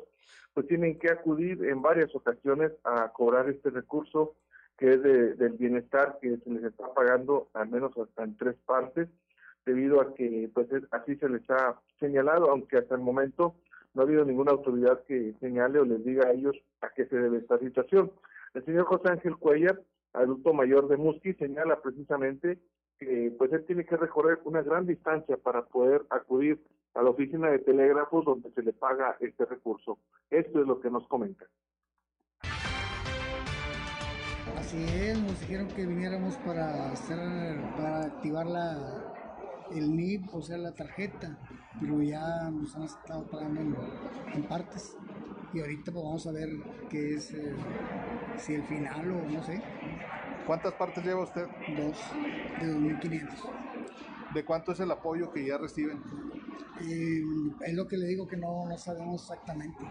pues tienen que acudir en varias ocasiones a cobrar este recurso que es de, del bienestar que se les está pagando al menos hasta en tres partes, debido a que pues así se les ha señalado, aunque hasta el momento no ha habido ninguna autoridad que señale o les diga a ellos a qué se debe esta situación. El señor José Ángel Cuellar, adulto mayor de Musqui, señala precisamente que pues él tiene que recorrer una gran distancia para poder acudir a la oficina de telégrafos donde se le paga este recurso. Esto es lo que nos comenta. Así es, nos dijeron que viniéramos para hacer, para activar la, el NIP, o sea, la tarjeta, pero ya nos han estado pagando en, partes. y ahorita pues vamos a ver qué es, eh, si el final o no sé. ¿Cuántas partes lleva usted? Dos, de 2.500. ¿De cuánto es el apoyo que ya reciben? Eh, es lo que le digo que no, no sabemos exactamente.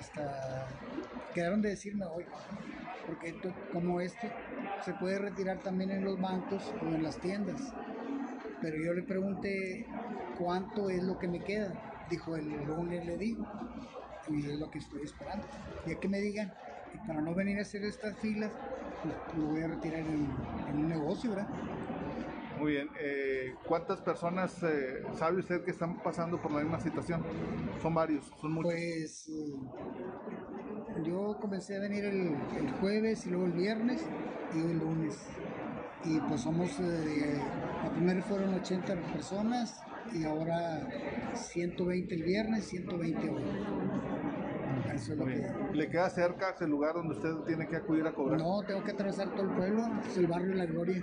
Hasta quedaron de decirme hoy, porque esto, como esto se puede retirar también en los bancos o en las tiendas. Pero yo le pregunté cuánto es lo que me queda. Dijo el lunes le digo. Y es lo que estoy esperando. Ya que me digan, y para no venir a hacer estas filas, pues lo voy a retirar en, en un negocio, ¿verdad? Muy bien. Eh, ¿Cuántas personas eh, sabe usted que están pasando por la misma situación? Son varios, son muchos. Pues eh, yo comencé a venir el, el, jueves y luego el viernes y el lunes. Y pues somos, eh, la primera fueron 80 personas y ahora 120 el viernes, 120 hoy. Eso es lo que... ¿Le queda cerca ese lugar donde usted tiene que acudir a cobrar? No, tengo que atravesar todo el pueblo, es el barrio La Gloria.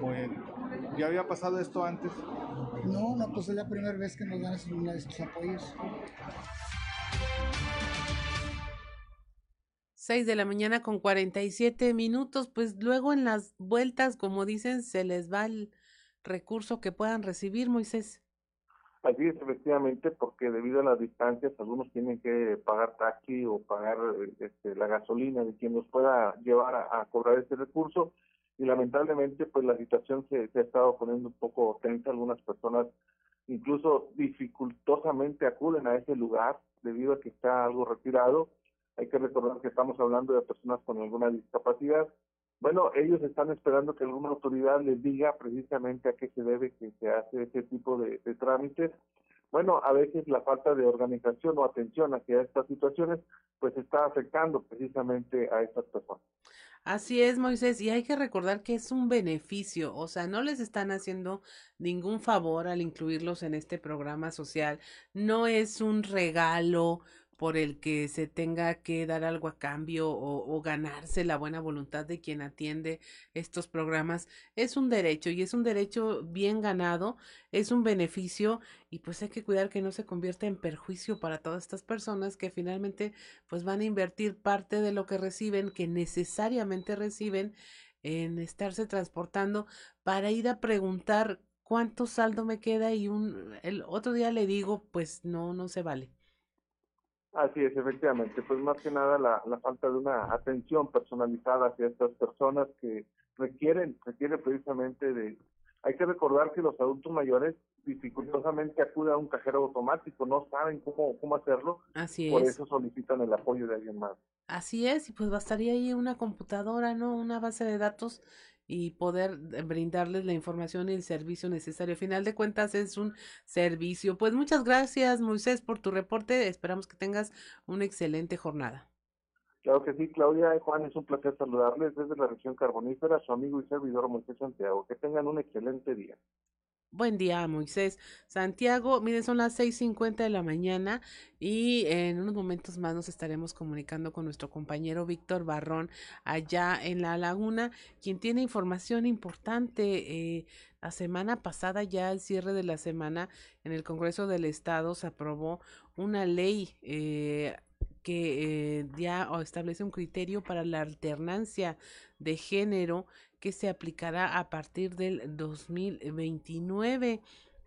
Muy bien. ¿Ya había pasado esto antes? No, no, pues es la primera vez que nos dan estos apoyos. 6 de la mañana con 47 minutos, pues luego en las vueltas, como dicen, se les va el recurso que puedan recibir, Moisés. Así es, efectivamente, porque debido a las distancias, algunos tienen que pagar taxi o pagar este, la gasolina de quien nos pueda llevar a, a cobrar ese recurso y lamentablemente pues la situación se, se, ha estado poniendo un poco tensa, algunas personas incluso dificultosamente acuden a ese lugar debido a que está algo retirado. Hay que recordar que estamos hablando de personas con alguna discapacidad. Bueno, ellos están esperando que alguna autoridad les diga precisamente a qué se debe que se hace ese tipo de, de trámites. Bueno, a veces la falta de organización o atención hacia estas situaciones pues está afectando precisamente a estas personas. Así es, Moisés, y hay que recordar que es un beneficio, o sea, no les están haciendo ningún favor al incluirlos en este programa social, no es un regalo por el que se tenga que dar algo a cambio o, ganarse la buena voluntad de quien atiende estos programas. Es un derecho y es un derecho bien ganado, es un beneficio y pues hay que cuidar que no se convierta en perjuicio para todas estas personas que finalmente pues van a invertir parte de lo que reciben, que necesariamente reciben en estarse transportando para ir a preguntar cuánto saldo me queda y un el otro día le digo pues no no se vale. Así es, efectivamente, pues más que nada la, la falta de una atención personalizada hacia estas personas que requieren, requieren precisamente de, hay que recordar que los adultos mayores dificultosamente acuden a un cajero automático, no saben cómo, cómo hacerlo, Así por es. eso solicitan el apoyo de alguien más. Así es, y pues bastaría ahí una computadora, ¿no? Una base de datos y poder brindarles la información y el servicio necesario. Final de cuentas es un servicio. Pues muchas gracias, Moisés, por tu reporte. Esperamos que tengas una excelente jornada. Claro que sí, Claudia y Juan, es un placer saludarles desde la región carbonífera, su amigo y servidor Moisés Santiago. Que tengan un excelente día. Buen día, Moisés. Santiago, miren, son las 6.50 de la mañana y en unos momentos más nos estaremos comunicando con nuestro compañero Víctor Barrón allá en La Laguna, quien tiene información importante. Eh, la semana pasada, ya al cierre de la semana, en el Congreso del Estado se aprobó una ley eh, que eh, ya establece un criterio para la alternancia de género que se aplicará a partir del 2029.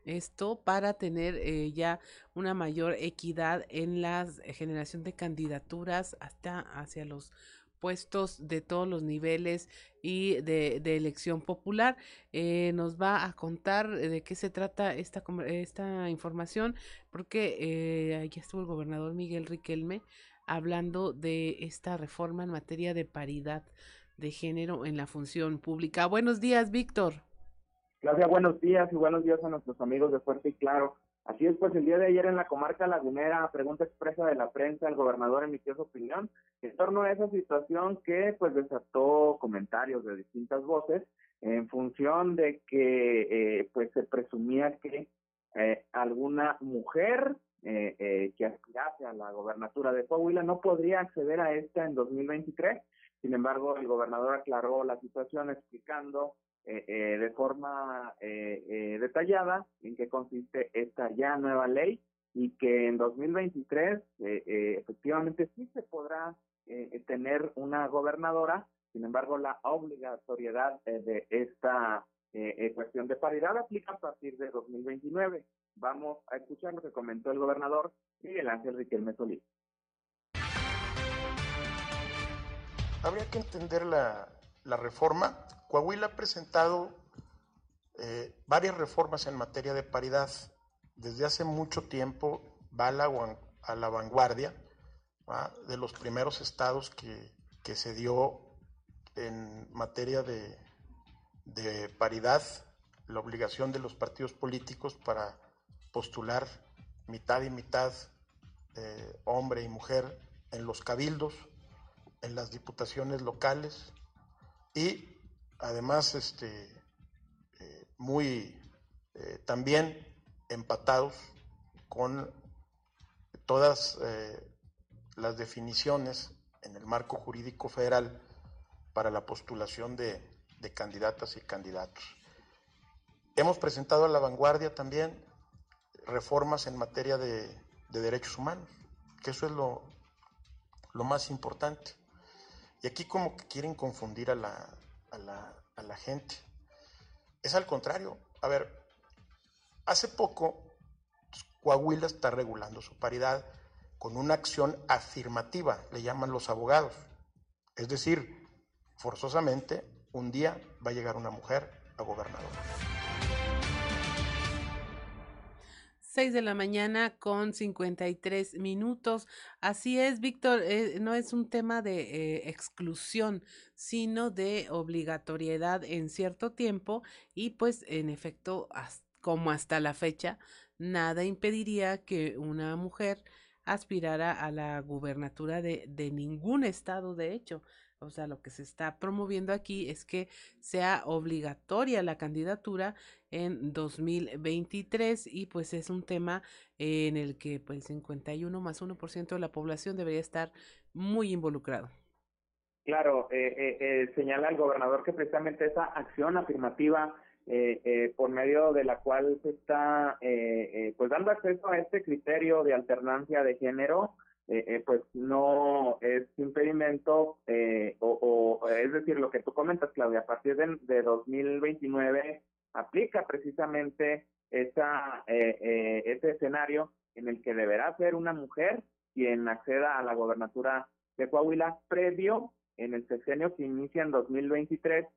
Esto para tener eh, ya una mayor equidad en la generación de candidaturas hasta hacia los puestos de todos los niveles y de, elección popular. Eh, nos va a contar de qué se trata esta, esta información, porque eh, estuvo el gobernador Miguel Riquelme hablando de esta reforma en materia de paridad de género en la función pública. Buenos días, Víctor. Claudia, buenos días y buenos días a nuestros amigos de Fuerte y Claro. Así es, pues el día de ayer en la comarca lagunera, pregunta expresa de la prensa, el gobernador emitió su opinión en torno a esa situación que pues desató comentarios de distintas voces en función de que eh, pues se presumía que eh, alguna mujer eh, eh, que aspirase a la gobernatura de Coahuila no podría acceder a esta en 2023. Sin embargo, el gobernador aclaró la situación explicando eh, eh, de forma eh, eh, detallada en qué consiste esta ya nueva ley y que en 2023 eh, eh, efectivamente sí se podrá tener una gobernadora, sin embargo la obligatoriedad de esta cuestión de paridad aplica a partir de 2029. Vamos a escuchar lo que comentó el gobernador Miguel Ángel Riquelme Solís. Habría que entender la, la reforma. Coahuila ha presentado varias reformas en materia de paridad. Desde hace mucho tiempo va a la, a la vanguardia de los primeros estados que, se dio en materia de, paridad, la obligación de los partidos políticos para postular mitad y mitad eh, hombre y mujer en los cabildos, en las diputaciones locales y además este, eh, muy eh, también empatados con todas eh, las definiciones en el marco jurídico federal para la postulación de, candidatas y candidatos. Hemos presentado a la vanguardia también reformas en materia de, derechos humanos, que eso es lo, lo, más importante. Y aquí como que quieren confundir a la, a la, a la gente. Es al contrario. A ver, Hace poco, Coahuila está regulando su paridad con una acción afirmativa, le llaman los abogados. Es decir, forzosamente, un día va a llegar una mujer a gobernador. 6 de la mañana con 53 minutos. Así es, Víctor, eh, no es un tema de eh, exclusión, sino de obligatoriedad en cierto tiempo y pues en efecto como hasta la fecha, nada impediría que una mujer aspirara a la gubernatura de ningún estado, de hecho. O sea, lo que se está promoviendo aquí es que sea obligatoria la candidatura en 2023 y pues es un tema en el que pues 51 más 1% de la población debería estar muy involucrado. Claro, eh, eh, eh, señala el gobernador que precisamente esa acción afirmativa eh, eh, por medio de la cual se está eh, pues dando acceso a este criterio de alternancia de género, pues no es impedimento o, o, es decir, lo que tú comentas, Claudia, a partir de, de 2029 aplica precisamente esa, ese escenario en el que deberá ser una mujer quien acceda a la gobernatura de Coahuila previo en el sexenio que inicia en 2023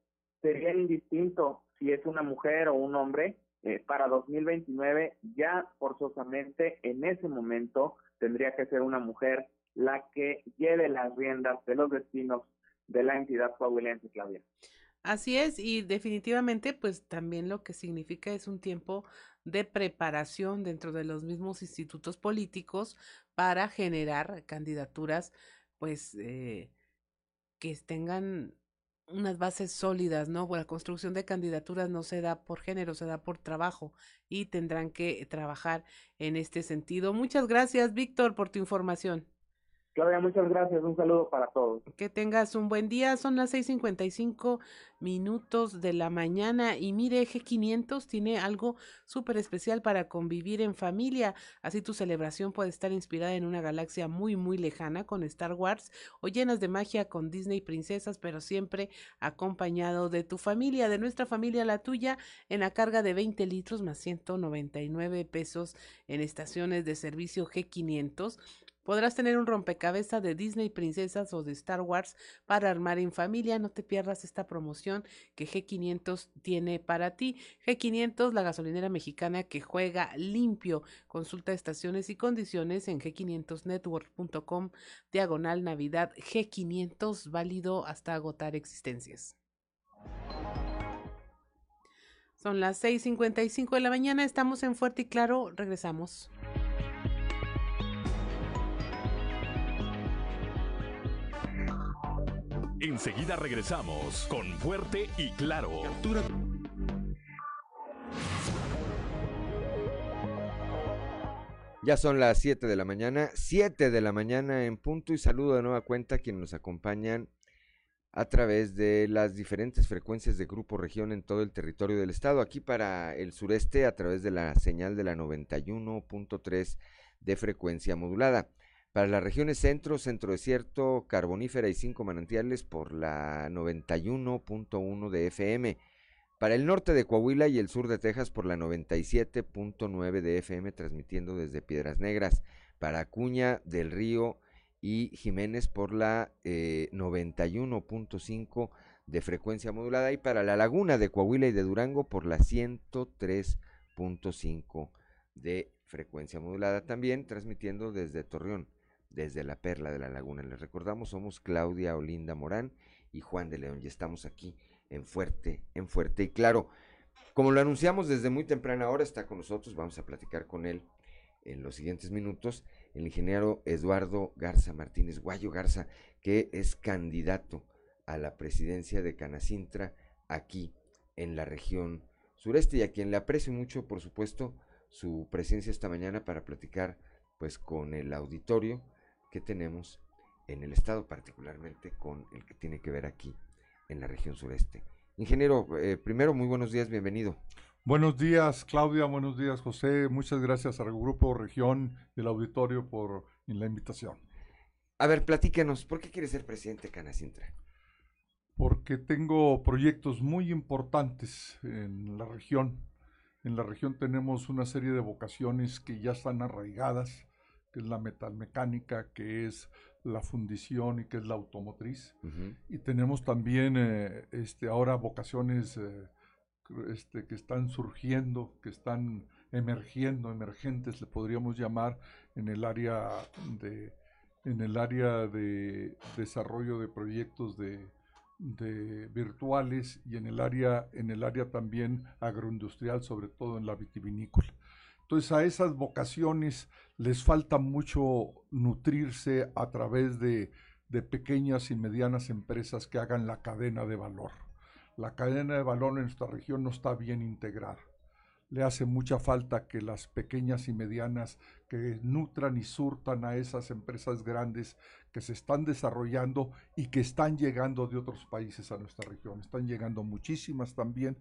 sería indistinto si es una mujer o un hombre, eh, para 2029 ya forzosamente en ese momento tendría que ser una mujer la que lleve las riendas de los destinos de la entidad coahuilense, Claudia. Así es, y definitivamente, pues también lo que significa es un tiempo de preparación dentro de los mismos institutos políticos para generar candidaturas, pues, eh, que tengan unas bases sólidas, ¿no? La construcción de candidaturas no se da por género, se da por trabajo y tendrán que trabajar en este sentido. Muchas gracias, Víctor, por tu información. Claudia, muchas gracias. Un saludo para todos. Que tengas un buen día. Son las 6:55 minutos de la mañana. Y mire, G500 tiene algo súper especial para convivir en familia. Así tu celebración puede estar inspirada en una galaxia muy, muy lejana con Star Wars o llenas de magia con Disney Princesas, pero siempre acompañado de tu familia, de nuestra familia, la tuya, en la carga de 20 litros más 199 pesos en estaciones de servicio G500 Podrás tener un rompecabezas de Disney Princesas o de Star Wars para armar en familia. No te pierdas esta promoción que G500 tiene para ti. G500, la gasolinera mexicana que juega limpio. Consulta estaciones y condiciones en g500network.com diagonal Navidad G500 válido hasta agotar existencias. Son las 6:55 de la mañana, estamos en Fuerte y Claro, regresamos. Enseguida regresamos con Fuerte y Claro. Ya son las 7 de la mañana, 7 de la mañana en punto y saludo de nueva cuenta a quienes nos acompañan a través de las diferentes frecuencias de Grupo Región en todo el territorio del estado. Aquí para el sureste a través de la señal de la 91.3 de frecuencia modulada. Para las regiones centro, centro desierto, carbonífera y cinco manantiales por la 91.1 de FM. Para el norte de Coahuila y el sur de Texas por la 97.9 de FM, transmitiendo desde Piedras Negras. Para Acuña del Río y Jiménez por la 91.5 de frecuencia modulada. Y para la Laguna de Coahuila y de Durango por la 103.5 de frecuencia modulada. También transmitiendo desde Torreón desde la Perla de la Laguna. Les recordamos, somos Claudia Olinda Morán y Juan de León y estamos aquí en Fuerte, en Fuerte. Y claro, como lo anunciamos desde muy temprana hora, está con nosotros, vamos a platicar con él en los siguientes minutos, el ingeniero Eduardo Garza Martínez, Guayo Garza, que es candidato a la presidencia de Canacintra aquí en la región sureste y a quien le aprecio mucho, por supuesto, su presencia esta mañana para platicar pues con el auditorio que tenemos en el estado, particularmente con el que tiene que ver aquí en la región sureste. Ingeniero, eh, primero, muy buenos días, bienvenido. Buenos días, Claudia, buenos días, José. Muchas gracias al Grupo Región y el auditorio por la invitación. A ver, platíquenos, ¿por qué quiere ser presidente de Canacintra? Porque tengo proyectos muy importantes en la región. En la región tenemos una serie de vocaciones que ya están arraigadas que es la metalmecánica, que es la fundición y que es la automotriz. Y tenemos también eh, este, ahora vocaciones eh, este, que están surgiendo, que están emergiendo, emergentes le podríamos llamar en el área de en el área de desarrollo de proyectos de, de virtuales y en el área en el área también agroindustrial, sobre todo en la vitivinícola. Entonces a esas vocaciones les falta mucho nutrirse a través de, pequeñas y medianas empresas que hagan la cadena de valor. La cadena de valor en nuestra región no está bien integrada. Le hace mucha falta que las pequeñas y medianas que nutran y surtan a esas empresas grandes que se están desarrollando y que están llegando de otros países a nuestra región. Están llegando muchísimas también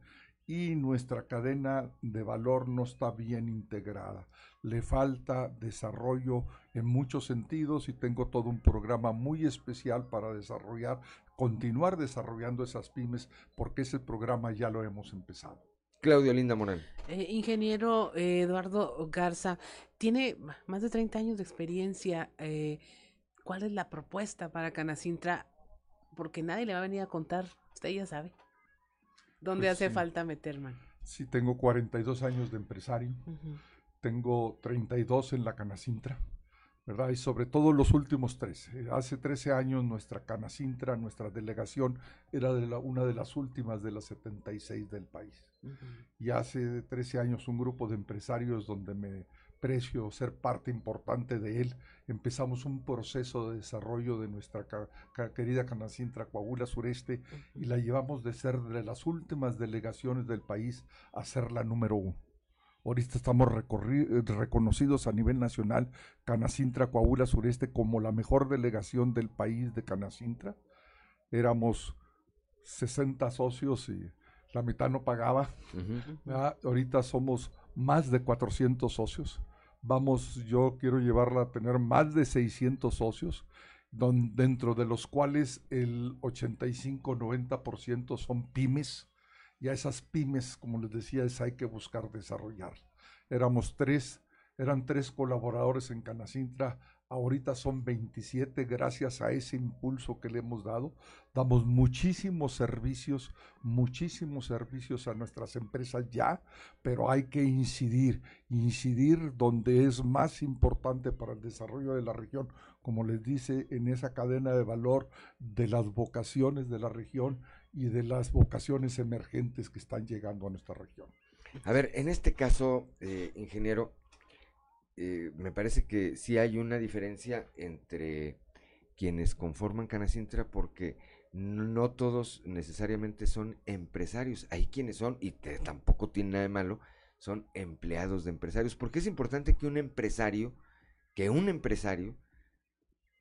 y nuestra cadena de valor no está bien integrada. Le falta desarrollo en muchos sentidos y tengo todo un programa muy especial para desarrollar, continuar desarrollando esas pymes porque ese programa ya lo hemos empezado. Claudio Linda Morán. Eh, ingeniero eh, Eduardo Garza, tiene más de 30 años de experiencia. Eh, ¿Cuál es la propuesta para Canacintra? Porque nadie le va a venir a contar, usted ya sabe. ¿Dónde pues hace falta meter mano? Sí, tengo 42 años de empresario, tengo 32 en la Canacintra, ¿verdad? Y sobre todo los últimos tres. Eh, hace 13 años nuestra Canacintra, nuestra delegación, era de la, una de las últimas de las 76 del país. Y hace 13 años un grupo de empresarios donde me precio ser parte importante de él. Empezamos un proceso de desarrollo de nuestra querida Canacintra Coahuila Sureste y la llevamos de ser de las últimas delegaciones del país a ser la número uno. Ahorita estamos reconocidos a nivel nacional, Canacintra Coahuila Sureste, como la mejor delegación del país de Canacintra. Éramos 60 socios y la mitad no pagaba. Ahorita somos más de 400 socios vamos, yo quiero llevarla a tener más de 600 socios, dentro de los cuales el 85-90% son pymes, y a esas pymes, como les decía, es hay que buscar desarrollar. Éramos tres, eran tres colaboradores en Canacintra, Ahorita son 27 gracias a ese impulso que le hemos dado. Damos muchísimos servicios, muchísimos servicios a nuestras empresas ya, pero hay que incidir, incidir donde es más importante para el desarrollo de la región, como les dice, en esa cadena de valor de las vocaciones de la región y de las vocaciones emergentes que están llegando a nuestra región. A ver, en este caso, eh, ingeniero, eh, me parece que sí hay una diferencia entre quienes conforman Canacintra porque no todos necesariamente son empresarios. Hay quienes son, y tampoco tiene nada de malo, son empleados de empresarios. Porque es importante que un empresario, que un empresario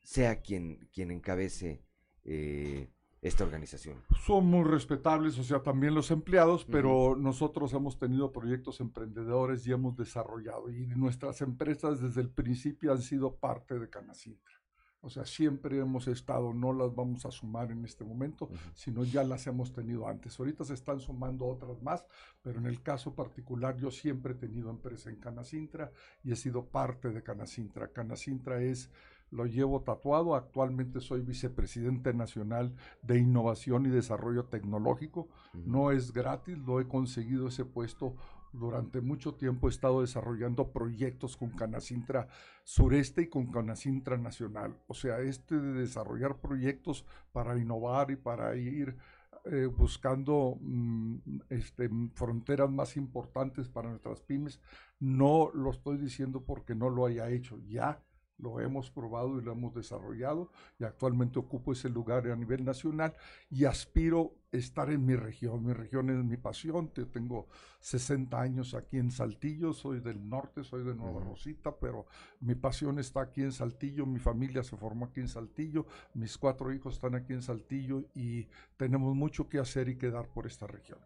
sea quien, quien encabece eh, esta organización? Son muy respetables, o sea, también los empleados, pero nosotros hemos tenido proyectos emprendedores y hemos desarrollado. Y nuestras empresas desde el principio han sido parte de Canacintra. O sea, siempre hemos estado, no las vamos a sumar en este momento, sino ya las hemos tenido antes. Ahorita se están sumando otras más, pero en el caso particular yo siempre he tenido empresa en Canacintra y he sido parte de Canacintra. Canacintra es, lo llevo tatuado, actualmente soy vicepresidente nacional de innovación y desarrollo tecnológico. No es gratis, lo he conseguido ese puesto durante mucho tiempo he estado desarrollando proyectos con Canacintra Sureste y con Canacintra Nacional. O sea, este de desarrollar proyectos para innovar y para ir eh, buscando mm, este, fronteras más importantes para nuestras pymes, no lo estoy diciendo porque no lo haya hecho. Ya lo hemos probado y lo hemos desarrollado y actualmente ocupo ese lugar a nivel nacional y aspiro a estar en mi región. Mi región es mi pasión. Yo tengo 60 años aquí en Saltillo, soy del norte, soy de Nueva Rosita, pero mi pasión está aquí en Saltillo, mi familia se formó aquí en Saltillo, mis cuatro hijos están aquí en Saltillo y tenemos mucho que hacer y que dar por esta región.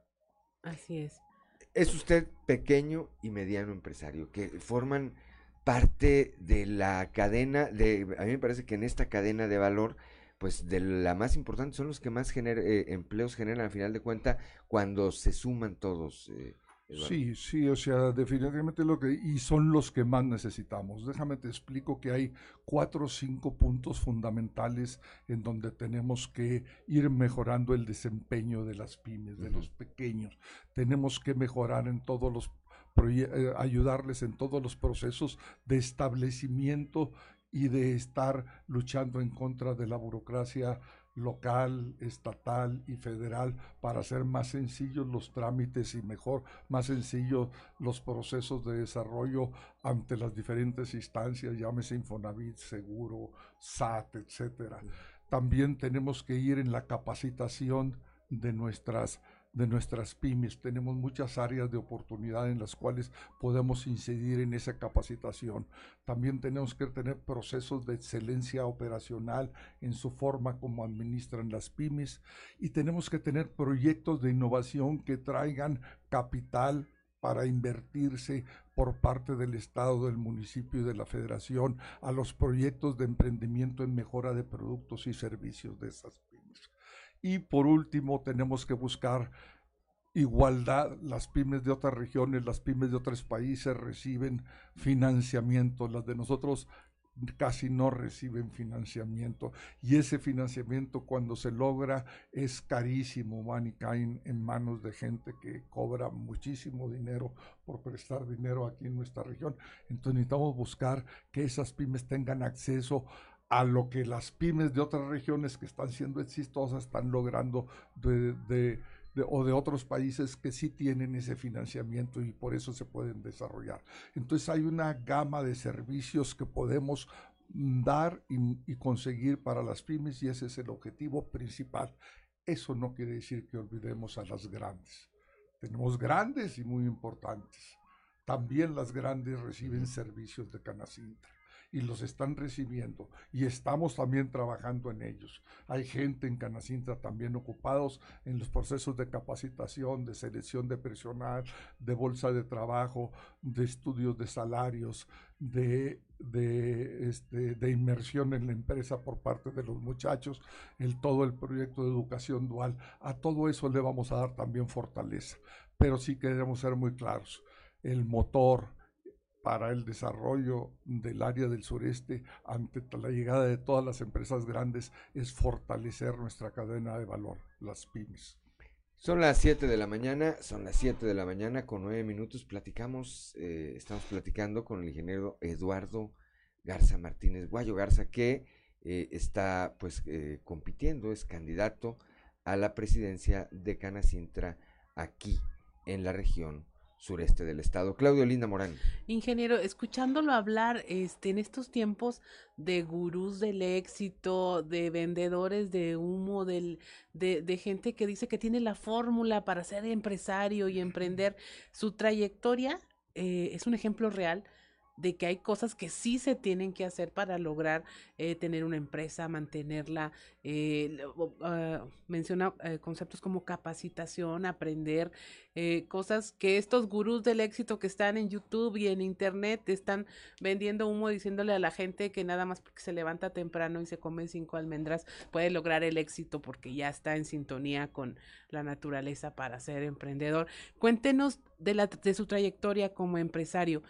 Así es. Es usted pequeño y mediano empresario que forman parte de la cadena, de, a mí me parece que en esta cadena de valor, pues de la más importante son los que más eh, empleos generan al final de cuenta cuando se suman todos. Eh, sí, sí, o sea, definitivamente lo que, y son los que más necesitamos. Déjame te explico que hay cuatro o cinco puntos fundamentales en donde tenemos que ir mejorando el desempeño de las pymes, de los pequeños. Tenemos que mejorar en todos los ayudarles en todos los procesos de establecimiento y de estar luchando en contra de la burocracia local, estatal y federal para hacer más sencillos los trámites y mejor, más sencillos los procesos de desarrollo ante las diferentes instancias, llámese Infonavit, Seguro, SAT, etcétera. También tenemos que ir en la capacitación de nuestras de nuestras pymes. Tenemos muchas áreas de oportunidad en las cuales podemos incidir en esa capacitación. También tenemos que tener procesos de excelencia operacional en su forma como administran las pymes y tenemos que tener proyectos de innovación que traigan capital para invertirse por parte del Estado, del municipio y de la Federación a los proyectos de emprendimiento en mejora de productos y servicios de esas. Y por último, tenemos que buscar igualdad. Las pymes de otras regiones, las pymes de otros países reciben financiamiento. Las de nosotros casi no reciben financiamiento. Y ese financiamiento cuando se logra es carísimo, van en manos de gente que cobra muchísimo dinero por prestar dinero aquí en nuestra región. Entonces necesitamos buscar que esas pymes tengan acceso a lo que las pymes de otras regiones que están siendo exitosas están logrando de, o de otros países que sí tienen ese financiamiento y por eso se pueden desarrollar. Entonces hay una gama de servicios que podemos dar y, conseguir para las pymes y ese es el objetivo principal. Eso no quiere decir que olvidemos a las grandes. Tenemos grandes y muy importantes. También las grandes reciben servicios de Canacintra y los están recibiendo y estamos también trabajando en ellos. Hay gente en Canacintra también ocupados en los procesos de capacitación, de selección de personal, de bolsa de trabajo, de estudios de salarios, de, de, este, de inmersión en la empresa por parte de los muchachos, el, todo el proyecto de educación dual. A todo eso le vamos a dar también fortaleza. Pero sí queremos ser muy claros. El motor, para el desarrollo del área del sureste ante la llegada de todas las empresas grandes es fortalecer nuestra cadena de valor, las pymes. Son las 7 de la mañana, son las 7 de la mañana con 9 minutos. Platicamos, eh, estamos platicando con el ingeniero Eduardo Garza Martínez Guayo Garza, que eh, está pues eh, compitiendo, es candidato a la presidencia de Canacintra aquí en la región sureste del estado. Claudio Linda Morán. Ingeniero, escuchándolo hablar este, en estos tiempos de gurús del éxito, de vendedores de humo, del, de, de gente que dice que tiene la fórmula para ser empresario y emprender, su trayectoria eh, es un ejemplo real de que hay cosas que sí se tienen que hacer para lograr eh, tener una empresa, mantenerla. Eh, ah, menciona eh, conceptos como capacitación, aprender, cosas que estos gurús del éxito que están en YouTube y en Internet están vendiendo humo diciéndole a la gente que nada más porque se levanta temprano y se come cinco almendras puede lograr el éxito porque ya está en sintonía con la naturaleza para ser emprendedor. Cuéntenos de, la, de su trayectoria como empresario.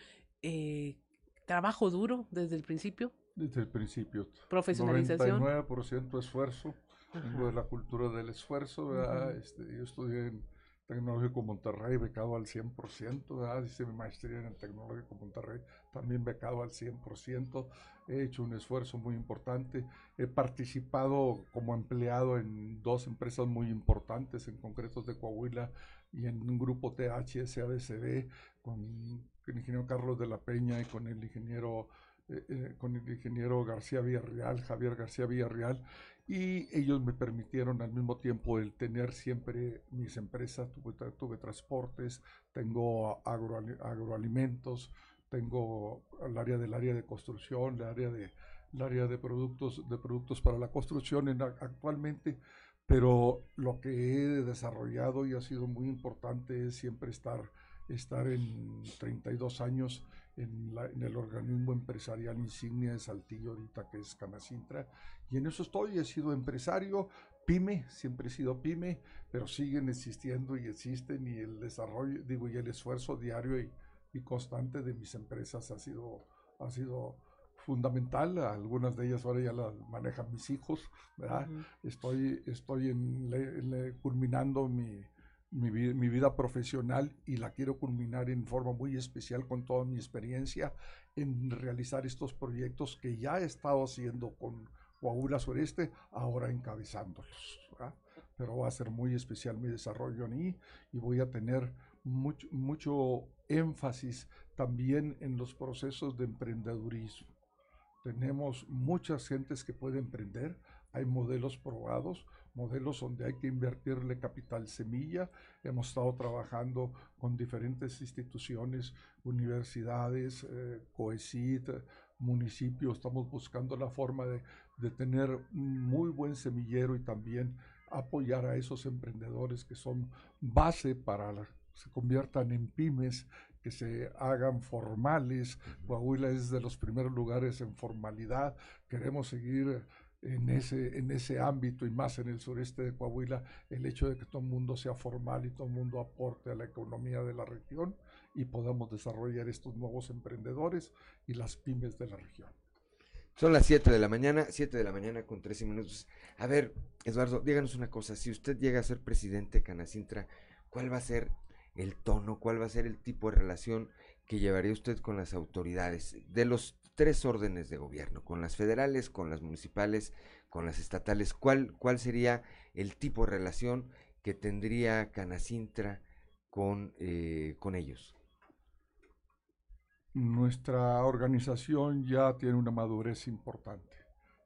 Trabajo duro desde el principio. Desde el principio. Profesionalización. 99% esfuerzo. Tengo de la cultura del esfuerzo. este, yo estudié en Tecnológico Monterrey, becado al 100%, ¿verdad? hice mi maestría en el Tecnológico Monterrey, también becado al 100%, he hecho un esfuerzo muy importante, he participado como empleado en dos empresas muy importantes, en concretos de Coahuila y en un grupo THSADCB con el ingeniero Carlos de la Peña y con el ingeniero, eh, eh, con el ingeniero García Villarreal, Javier García Villarreal, y ellos me permitieron al mismo tiempo el tener siempre mis empresas, tuve, tuve transportes, tengo agroalimentos, tengo el área del área de construcción, el área de área de productos de productos para la construcción en, actualmente, pero lo que he desarrollado y ha sido muy importante es siempre estar estar en 32 años en, el organismo empresarial insignia de Saltillo ahorita que es Canacintra. Y en eso estoy, he sido empresario, pyme, siempre he sido pyme, pero siguen existiendo y existen y el desarrollo, digo, y el esfuerzo diario y, constante de mis empresas ha sido, ha sido fundamental, algunas de ellas ahora ya las manejan mis hijos, ¿verdad? Estoy, estoy en, culminando mi, mi, mi, vida profesional y la quiero culminar en forma muy especial con toda mi experiencia en realizar estos proyectos que ya he estado haciendo con Coahuila Sureste, ahora encabezándolos. Pero va a ser muy especial mi desarrollo en y voy a tener mucho, mucho énfasis también en los procesos de emprendedurismo. Tenemos muchas gentes que pueden emprender, hay modelos probados, modelos donde hay que invertirle capital semilla. Hemos estado trabajando con diferentes instituciones, universidades, eh, COECIT, municipios. Estamos buscando la forma de, de tener un muy buen semillero y también apoyar a esos emprendedores que son base para que se conviertan en pymes, que se hagan formales. Coahuila es de los primeros lugares en formalidad. Queremos seguir en ese, en ese ámbito y más en el sureste de Coahuila, el hecho de que todo el mundo sea formal y todo el mundo aporte a la economía de la región y podamos desarrollar estos nuevos emprendedores y las pymes de la región. Son las 7 de la mañana, 7 de la mañana con 13 minutos. A ver, Eduardo, díganos una cosa, si usted llega a ser presidente de Canacintra, ¿cuál va a ser el tono, cuál va a ser el tipo de relación que llevaría usted con las autoridades de los tres órdenes de gobierno, con las federales, con las municipales, con las estatales, ¿cuál, cuál sería el tipo de relación que tendría Canacintra con, eh, con ellos? Nuestra organización ya tiene una madurez importante,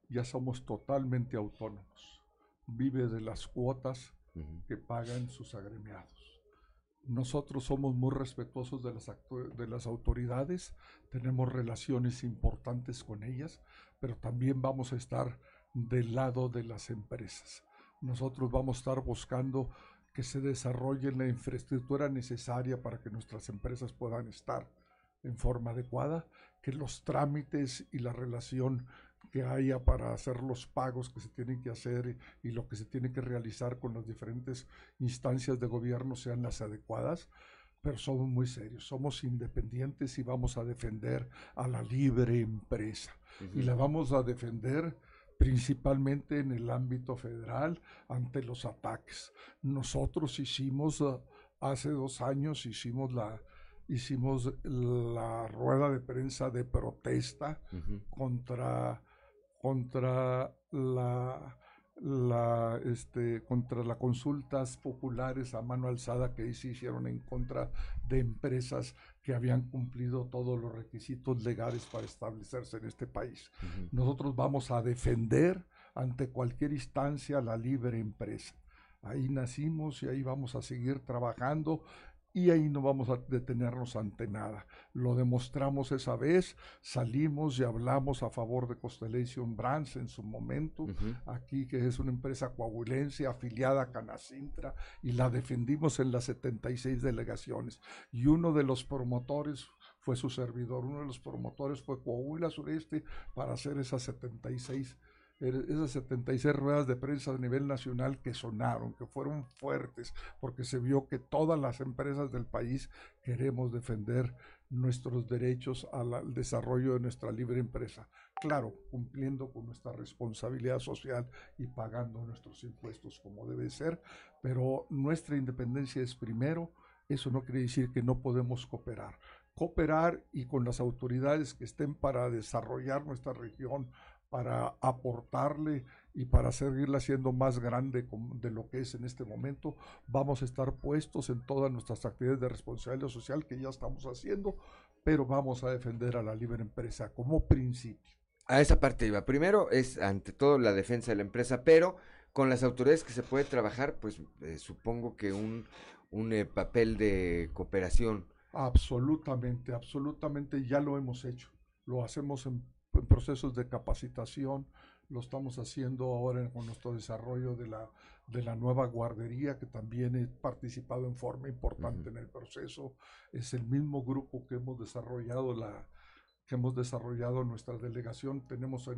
ya somos totalmente autónomos, vive de las cuotas que pagan sus agremiados nosotros somos muy respetuosos de las, de las autoridades, tenemos relaciones importantes con ellas, pero también vamos a estar del lado de las empresas. Nosotros vamos a estar buscando que se desarrolle la infraestructura necesaria para que nuestras empresas puedan estar en forma adecuada, que los trámites y la relación que haya para hacer los pagos que se tienen que hacer y, lo que se tiene que realizar con las diferentes instancias de gobierno sean las adecuadas, pero somos muy serios, somos independientes y vamos a defender a la libre empresa. Y la vamos a defender principalmente en el ámbito federal ante los ataques. Nosotros hicimos, uh, hace dos años, hicimos la, hicimos la rueda de prensa de protesta contra contra la, la, este, contra las consultas populares a mano alzada que se hicieron en contra de empresas que habían cumplido todos los requisitos legales para establecerse en este país. Nosotros vamos a defender ante cualquier instancia la libre empresa. Ahí nacimos y ahí vamos a seguir trabajando y ahí no vamos a detenernos ante nada. Lo demostramos esa vez, salimos y hablamos a favor de Constellation Brands en su momento, aquí que es una empresa coahuilense afiliada a Canacintra y la defendimos en las 76 delegaciones. Y uno de los promotores fue su servidor, uno de los promotores fue Coahuila Sureste para hacer esas 76 esas 76 ruedas de prensa a nivel nacional que sonaron, que fueron fuertes, porque se vio que todas las empresas del país queremos defender nuestros derechos al, desarrollo de nuestra libre empresa. Claro, cumpliendo con nuestra responsabilidad social y pagando nuestros impuestos como debe ser, pero nuestra independencia es primero. Eso no quiere decir que no podemos cooperar. Cooperar y con las autoridades que estén para desarrollar nuestra región para aportarle y para seguirla siendo más grande de lo que es en este momento. Vamos a estar puestos en todas nuestras actividades de responsabilidad social que ya estamos haciendo, pero vamos a defender a la libre empresa como principio. A esa parte iba. Primero es ante todo la defensa de la empresa, pero con las autoridades que se puede trabajar, pues eh, supongo que un, un eh, papel de cooperación. Absolutamente, absolutamente ya lo hemos hecho. Lo hacemos en en procesos de capacitación, lo estamos haciendo ahora con nuestro desarrollo de la, de la nueva guardería, que también he participado en forma importante en el proceso. Es el mismo grupo que hemos desarrollado la que hemos desarrollado nuestra delegación. Tenemos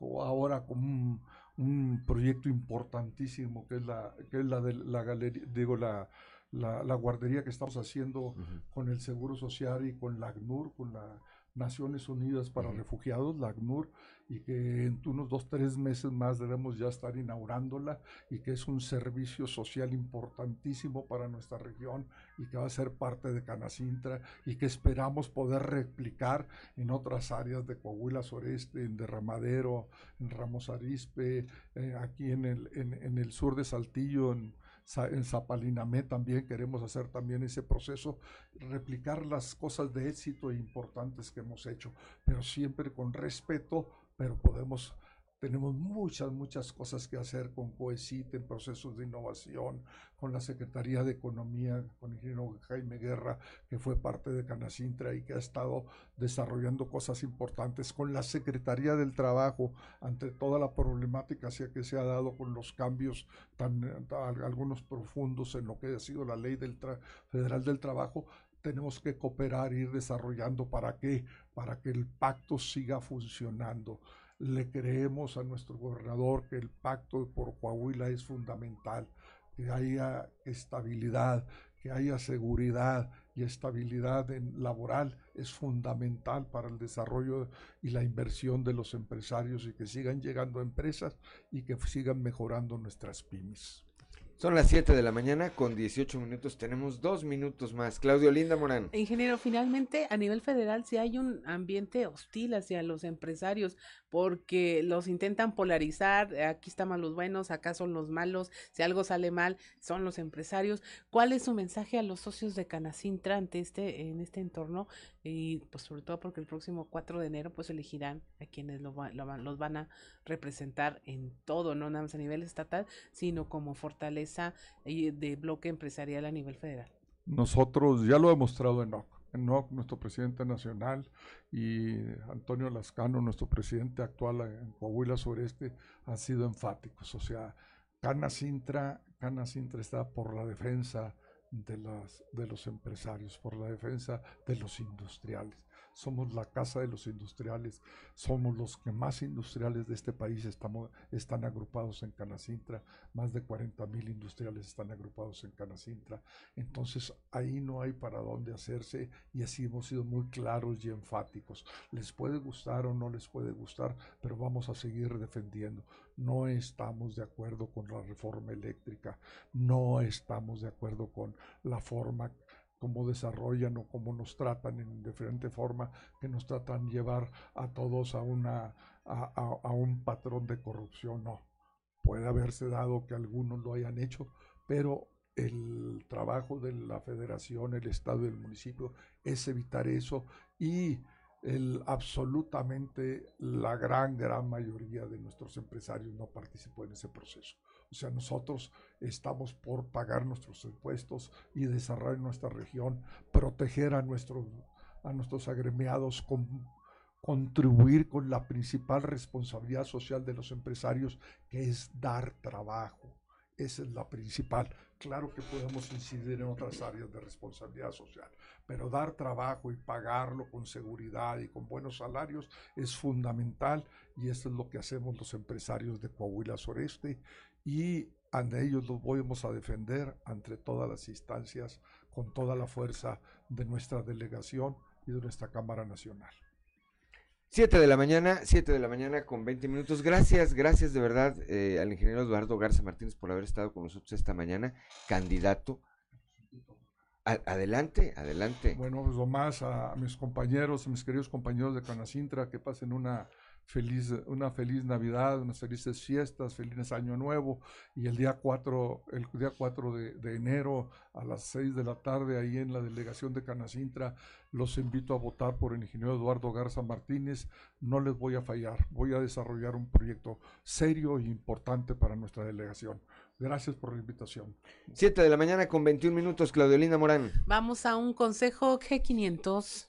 ahora como un, proyecto importantísimo que es la, que es la de la galería, digo, la, la, guardería que estamos haciendo con el Seguro Social y con la ACNUR, con la Naciones Unidas para Refugiados, la ACNUR, y que en unos dos, tres meses más debemos ya estar inaugurándola y que es un servicio social importantísimo para nuestra región y que va a ser parte de Canacintra y que esperamos poder replicar en otras áreas de Coahuila Sureste, en Derramadero, en Ramos Arispe, eh, aquí en el, en, en el sur de Saltillo, en en Zapalinamé también queremos hacer también ese proceso, replicar las cosas de éxito importantes que hemos hecho, pero siempre con respeto, pero podemos tenemos muchas, muchas cosas que hacer con COECIT en procesos de innovación, con la Secretaría de Economía, con el ingeniero Jaime Guerra, que fue parte de Canacintra y que ha estado desarrollando cosas importantes, con la Secretaría del Trabajo, ante toda la problemática que se ha dado con los cambios tan, algunos profundos en lo que ha sido la ley del federal del trabajo, tenemos que cooperar ir desarrollando para qué, para que el pacto siga funcionando le creemos a nuestro gobernador que el pacto por Coahuila es fundamental, que haya estabilidad, que haya seguridad y estabilidad en laboral es fundamental para el desarrollo y la inversión de los empresarios y que sigan llegando empresas y que sigan mejorando nuestras pymes. Son las 7 de la mañana con 18 minutos. Tenemos dos minutos más. Claudio Linda Morán. Ingeniero, finalmente a nivel federal si hay un ambiente hostil hacia los empresarios porque los intentan polarizar. Aquí están los buenos, acá son los malos. Si algo sale mal, son los empresarios. ¿Cuál es su mensaje a los socios de Canacintra ante este, en este entorno? Y pues sobre todo porque el próximo 4 de enero pues elegirán a quienes lo, los van a representar en todo, no nada más a nivel estatal, sino como fortaleza de bloque empresarial a nivel federal? Nosotros ya lo hemos mostrado en NOC. NOC, nuestro presidente nacional, y Antonio Lascano, nuestro presidente actual en Coahuila Sureste, han sido enfáticos. O sea, Cana Sintra, Cana está por la defensa de los empresarios, por la defensa de los industriales somos la casa de los industriales, somos los que más industriales de este país estamos, están agrupados en Canacintra, más de 40 mil industriales están agrupados en Canacintra, entonces ahí no hay para dónde hacerse y así hemos sido muy claros y enfáticos. Les puede gustar o no les puede gustar, pero vamos a seguir defendiendo. No estamos de acuerdo con la reforma eléctrica, no estamos de acuerdo con la forma cómo desarrollan o cómo nos tratan en diferente forma, que nos tratan llevar a todos a, una, a, un patrón de corrupción. No, puede haberse dado que algunos lo hayan hecho, pero el trabajo de la federación, el estado y el municipio es evitar eso y el, absolutamente la gran, gran mayoría de nuestros empresarios no participó en ese proceso. O sea, nosotros estamos por pagar nuestros impuestos y desarrollar nuestra región, proteger a nuestros, a nuestros agremiados, con, contribuir con la principal responsabilidad social de los empresarios, que es dar trabajo. Esa es la principal. Claro que podemos incidir en otras áreas de responsabilidad social, pero dar trabajo y pagarlo con seguridad y con buenos salarios es fundamental y eso es lo que hacemos los empresarios de Coahuila Sureste y ante ellos los vamos a defender ante todas las instancias con toda la fuerza de nuestra delegación y de nuestra Cámara Nacional. Siete de la mañana, siete de la mañana con 20 minutos. Gracias, gracias de verdad eh, al ingeniero Eduardo Garza Martínez por haber estado con nosotros esta mañana, candidato. adelante, adelante. Bueno, pues lo más a mis compañeros, a mis queridos compañeros de Canacintra, que pasen una feliz, una feliz Navidad, unas felices fiestas, feliz Año Nuevo. Y el día 4, el día 4 de, enero a las 6 de la tarde, ahí en la delegación de Canacintra, los invito a votar por el ingeniero Eduardo Garza Martínez. No les voy a fallar, voy a desarrollar un proyecto serio e importante para nuestra delegación. Gracias por la invitación. 7 de la mañana con 21 minutos, Claudiolina Morán. Vamos a un consejo G500.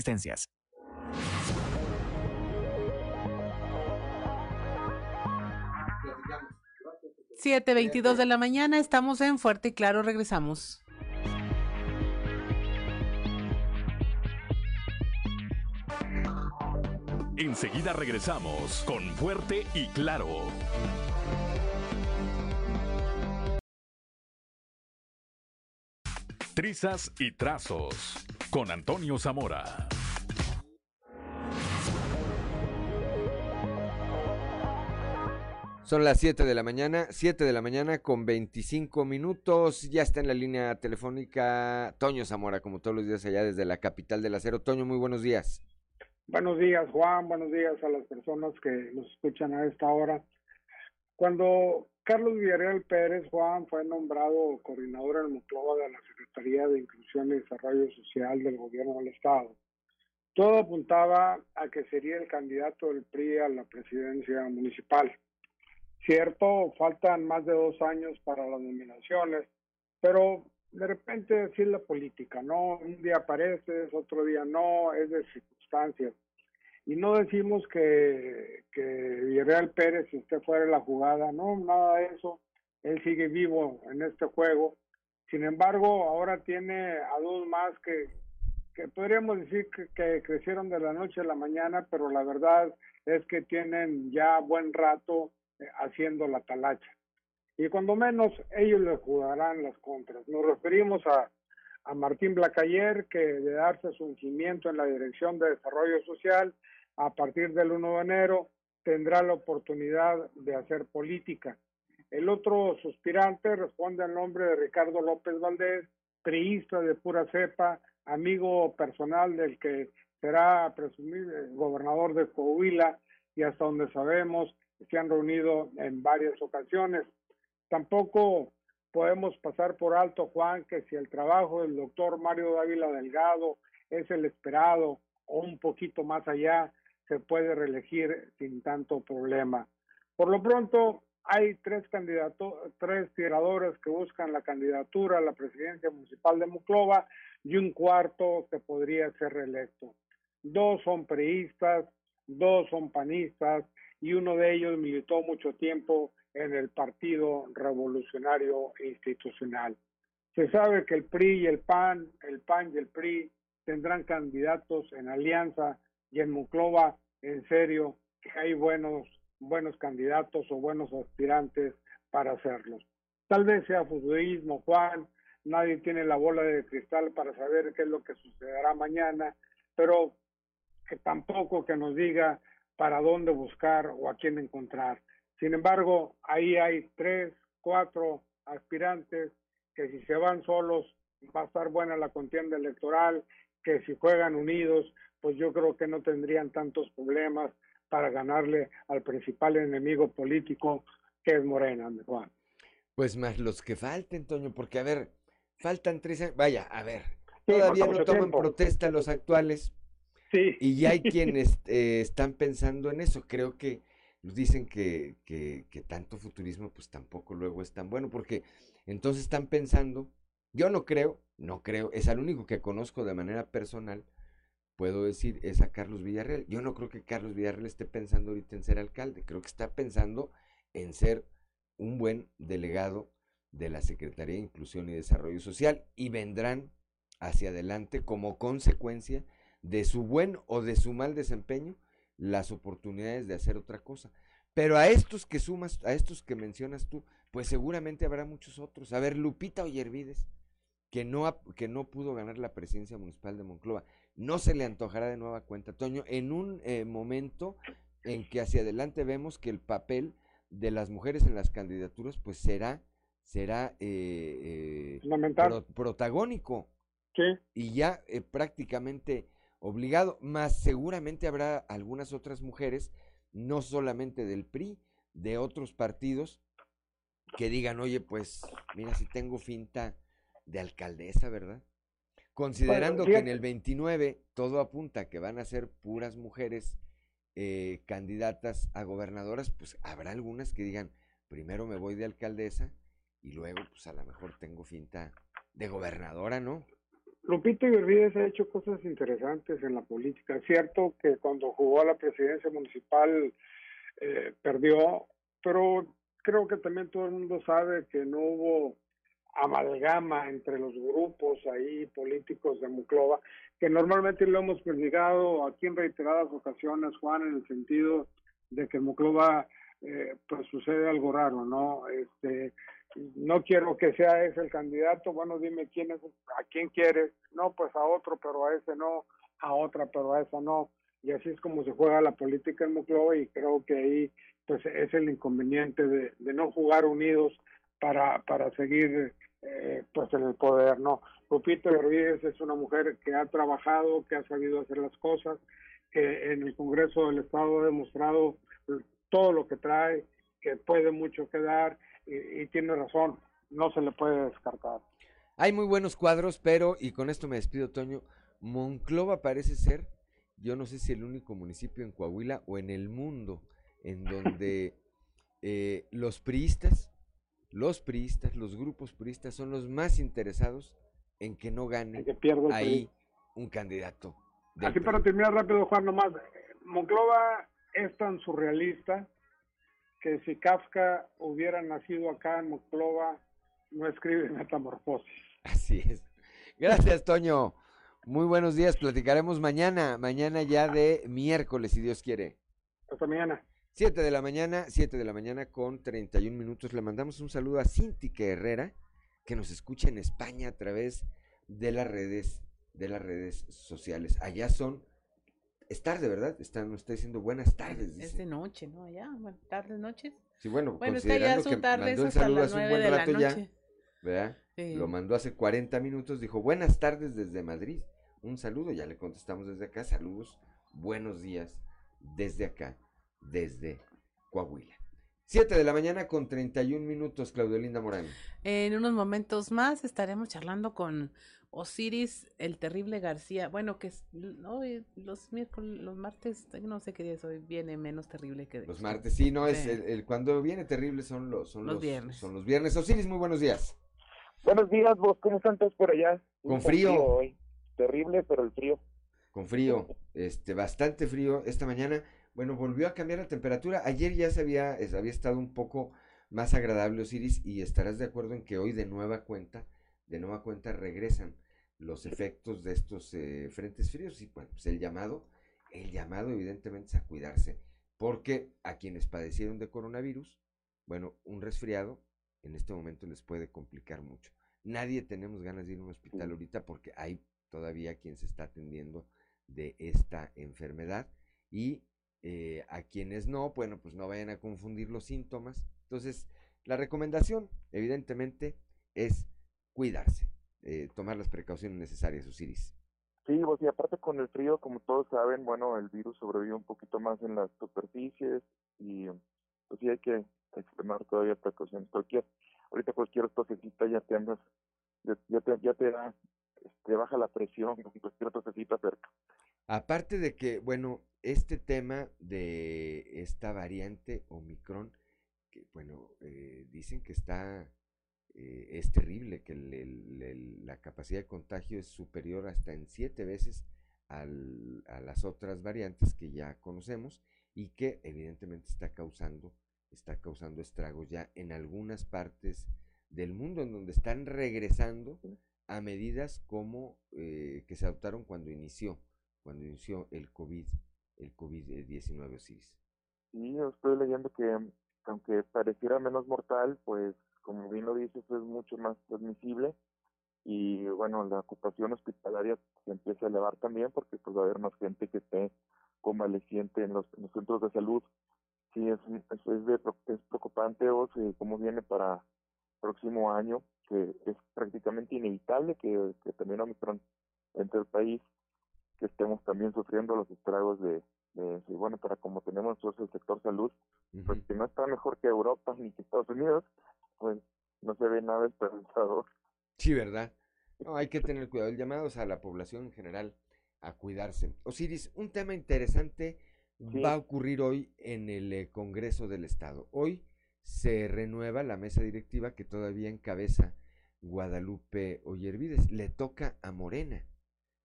existencias. Siete veintidós de la mañana, estamos en Fuerte y Claro, regresamos. Enseguida regresamos con Fuerte y Claro. Trizas y trazos con Antonio Zamora. Son las 7 de la mañana, 7 de la mañana con 25 minutos. Ya está en la línea telefónica Toño Zamora, como todos los días allá desde la capital del acero. Toño, muy buenos días. Buenos días, Juan. Buenos días a las personas que nos escuchan a esta hora. Cuando Carlos Villarreal Pérez Juan fue nombrado coordinador en Monclova de la Secretaría de Inclusión y Desarrollo Social del Gobierno del Estado. Todo apuntaba a que sería el candidato del PRI a la presidencia municipal. Cierto, faltan más de dos años para las nominaciones, pero de repente así es la política, ¿no? Un día apareces, otro día no, es de circunstancias. Y no decimos que, que Villarreal Pérez esté fuera de la jugada, no, nada de eso. Él sigue vivo en este juego. Sin embargo, ahora tiene a dos más que, que podríamos decir que, que, crecieron de la noche a la mañana, pero la verdad es que tienen ya buen rato eh, haciendo la talacha. Y cuando menos ellos le jugarán las contras. Nos referimos a, a Martín Blacayer, que de darse su ungimiento en la Dirección de Desarrollo Social, a partir del 1 de enero tendrá la oportunidad de hacer política. El otro suspirante responde al nombre de Ricardo López Valdés, priista de pura cepa, amigo personal del que será presumible gobernador de Coahuila y hasta donde sabemos se han reunido en varias ocasiones. Tampoco podemos pasar por alto, Juan, que si el trabajo del doctor Mario Dávila Delgado es el esperado o un poquito más allá, se puede reelegir sin tanto problema. Por lo pronto, hay tres candidatos, tres tiradores que buscan la candidatura a la presidencia municipal de Muclova y un cuarto que podría ser reelecto. Dos son priistas, dos son panistas y uno de ellos militó mucho tiempo en el Partido Revolucionario Institucional. Se sabe que el PRI y el PAN, el PAN y el PRI tendrán candidatos en alianza y en Muclova, en serio, que hay buenos, buenos candidatos o buenos aspirantes para hacerlos. Tal vez sea futurismo, Juan, nadie tiene la bola de cristal para saber qué es lo que sucederá mañana, pero que tampoco que nos diga para dónde buscar o a quién encontrar. Sin embargo, ahí hay tres, cuatro aspirantes que si se van solos va a estar buena la contienda electoral, que si juegan unidos, pues yo creo que no tendrían tantos problemas para ganarle al principal enemigo político que es Morena, Juan. Pues más los que falten, Toño, porque a ver, faltan tres años. Vaya, a ver, todavía no toman protesta los actuales. Sí. Y ya hay <laughs> quienes eh, están pensando en eso. Creo que nos dicen que, que, que tanto futurismo, pues tampoco luego es tan bueno, porque entonces están pensando, yo no creo, no creo, es al único que conozco de manera personal, puedo decir, es a Carlos Villarreal. Yo no creo que Carlos Villarreal esté pensando ahorita en ser alcalde, creo que está pensando en ser un buen delegado de la Secretaría de Inclusión y Desarrollo Social y vendrán hacia adelante como consecuencia de su buen o de su mal desempeño las oportunidades de hacer otra cosa. Pero a estos que sumas, a estos que mencionas tú, pues seguramente habrá muchos otros. A ver, Lupita Oyervides, que no, que no pudo ganar la presidencia municipal de Monclova, no se le antojará de nueva cuenta, Toño, en un eh, momento en que hacia adelante vemos que el papel de las mujeres en las candidaturas pues será será eh, eh protagónico ¿Sí? y ya eh, prácticamente obligado, más seguramente habrá algunas otras mujeres, no solamente del PRI, de otros partidos, que digan, oye, pues mira, si tengo finta de alcaldesa, ¿verdad? Considerando que en el 29 todo apunta que van a ser puras mujeres eh, candidatas a gobernadoras, pues habrá algunas que digan, primero me voy de alcaldesa y luego pues a lo mejor tengo finta de gobernadora, ¿no? Lupito Ibervides ha hecho cosas interesantes en la política. Es cierto que cuando jugó a la presidencia municipal eh, perdió, pero creo que también todo el mundo sabe que no hubo amalgama entre los grupos ahí políticos de Muclova, que normalmente lo hemos platicado aquí en reiteradas ocasiones, Juan, en el sentido de que Muclova eh, pues sucede algo raro, ¿no? Este, no quiero que sea ese el candidato, bueno, dime quién es, a quién quieres, no, pues a otro, pero a ese no, a otra, pero a esa no, y así es como se juega la política en Muclova y creo que ahí pues es el inconveniente de, de no jugar unidos para, para seguir eh, pues en el poder, ¿no? Lupita Rodríguez es una mujer que ha trabajado, que ha sabido hacer las cosas, que en el Congreso del Estado ha demostrado todo lo que trae, que puede mucho quedar y, y tiene razón, no se le puede descartar. Hay muy buenos cuadros, pero, y con esto me despido, Toño, Monclova parece ser, yo no sé si el único municipio en Coahuila o en el mundo en donde <laughs> eh, los priistas los priistas, los grupos priistas son los más interesados en que no gane ahí un candidato. Así para terminar rápido, Juan, nomás. Monclova es tan surrealista que si Kafka hubiera nacido acá en Monclova, no escribe Metamorfosis. Así es. Gracias, Toño. Muy buenos días. Platicaremos mañana, mañana ya de miércoles, si Dios quiere. Hasta mañana. 7 de la mañana, 7 de la mañana con 31 minutos. Le mandamos un saludo a Cintique Herrera, que nos escucha en España a través de las redes, de las redes sociales. Allá son, es tarde, ¿verdad? Están, nos está diciendo buenas tardes. Es de noche, ¿no? Allá, buenas tardes, noches. Sí, bueno, bueno es que mandó el saludo hace un buen rato ya, ¿verdad? Lo mandó hace 40 minutos, dijo buenas tardes desde Madrid. Un saludo, ya le contestamos desde acá. Saludos, buenos días desde acá desde Coahuila. 7 de la mañana con 31 minutos, Claudio Linda Morán. En unos momentos más estaremos charlando con Osiris, el terrible García. Bueno, que es, hoy, los miércoles, los martes, no sé qué día es hoy, viene menos terrible que de Los martes, sí, no, es el, cuando viene terrible son los, son los, viernes. Son los viernes. Osiris, muy buenos días. Buenos días, vos, ¿cómo están todos por allá? Con frío. hoy. Terrible, pero el frío. Con frío, este, bastante frío esta mañana. Bueno, volvió a cambiar la temperatura. Ayer ya se había, había estado un poco más agradable Osiris y estarás de acuerdo en que hoy de nueva cuenta, de nueva cuenta regresan los efectos de estos eh, frentes fríos y bueno, pues el llamado, el llamado evidentemente es a cuidarse, porque a quienes padecieron de coronavirus, bueno, un resfriado en este momento les puede complicar mucho. Nadie tenemos ganas de ir a un hospital ahorita porque hay todavía quien se está atendiendo de esta enfermedad y eh, a quienes no, bueno, pues no vayan a confundir los síntomas. Entonces, la recomendación, evidentemente, es cuidarse, eh, tomar las precauciones necesarias, Osiris. Sí, pues y aparte con el frío, como todos saben, bueno, el virus sobrevive un poquito más en las superficies y pues sí hay que extremar todavía precauciones. Cualquier, ahorita cualquier tosecita ya te andas, ya, te, ya te da, te baja la presión, <laughs> cualquier tosecita cerca. Aparte de que, bueno, este tema de esta variante Omicron, que bueno, eh, dicen que está, eh, es terrible, que la capacidad de contagio es superior hasta en siete veces al, a las otras variantes que ya conocemos y que evidentemente está causando, está causando estragos ya en algunas partes del mundo en donde están regresando a medidas como eh, que se adoptaron cuando inició cuando inició el COVID, el COVID-19, Osiris. Sí, estoy leyendo que aunque pareciera menos mortal, pues como bien lo dices, es mucho más transmisible y bueno, la ocupación hospitalaria se empieza a elevar también porque pues va a haber más gente que esté convaleciente en los, centros de salud. Sí, es, es, de, es preocupante o cómo viene para próximo año, que es prácticamente inevitable que, que también Omicron entre el país que estemos también sufriendo los estragos de, de, bueno, para como tenemos nosotros el sector salud, pues que no está mejor que Europa ni que Estados Unidos, pues no se ve nada esperanzador. Sí, ¿verdad? No, hay que tener cuidado. El llamado a la población en general a cuidarse. Osiris, un tema interesante va a ocurrir hoy en el eh, Congreso del Estado. Hoy se renueva la mesa directiva que todavía encabeza Guadalupe Oyervides. Le toca a Morena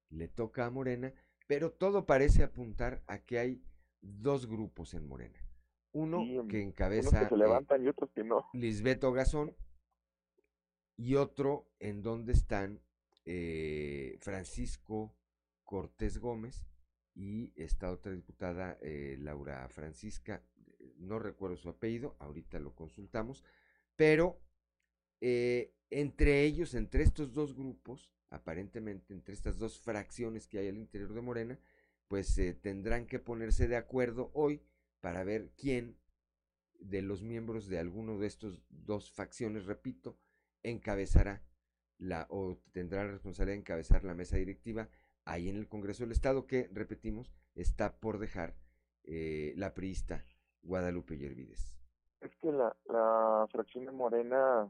le toca a Morena, pero todo parece apuntar a que hay dos grupos en Morena. Uno que encabeza se levantan y otros que no. Lisbeto Gazón y otro en donde están eh, Francisco Cortés Gómez y esta otra diputada eh, Laura Francisca, no recuerdo su apellido, ahorita lo consultamos, pero eh, entre ellos, entre estos dos grupos, aparentemente entre estas dos fracciones que hay al interior de Morena, pues eh, tendrán que ponerse de acuerdo hoy para ver quién de los miembros de alguno de estos dos facciones, repito, encabezará la o tendrá la responsabilidad de encabezar la mesa directiva ahí en el Congreso del Estado que, repetimos, está por dejar eh, la priista Guadalupe Yervides. Es que la, la fracción de Morena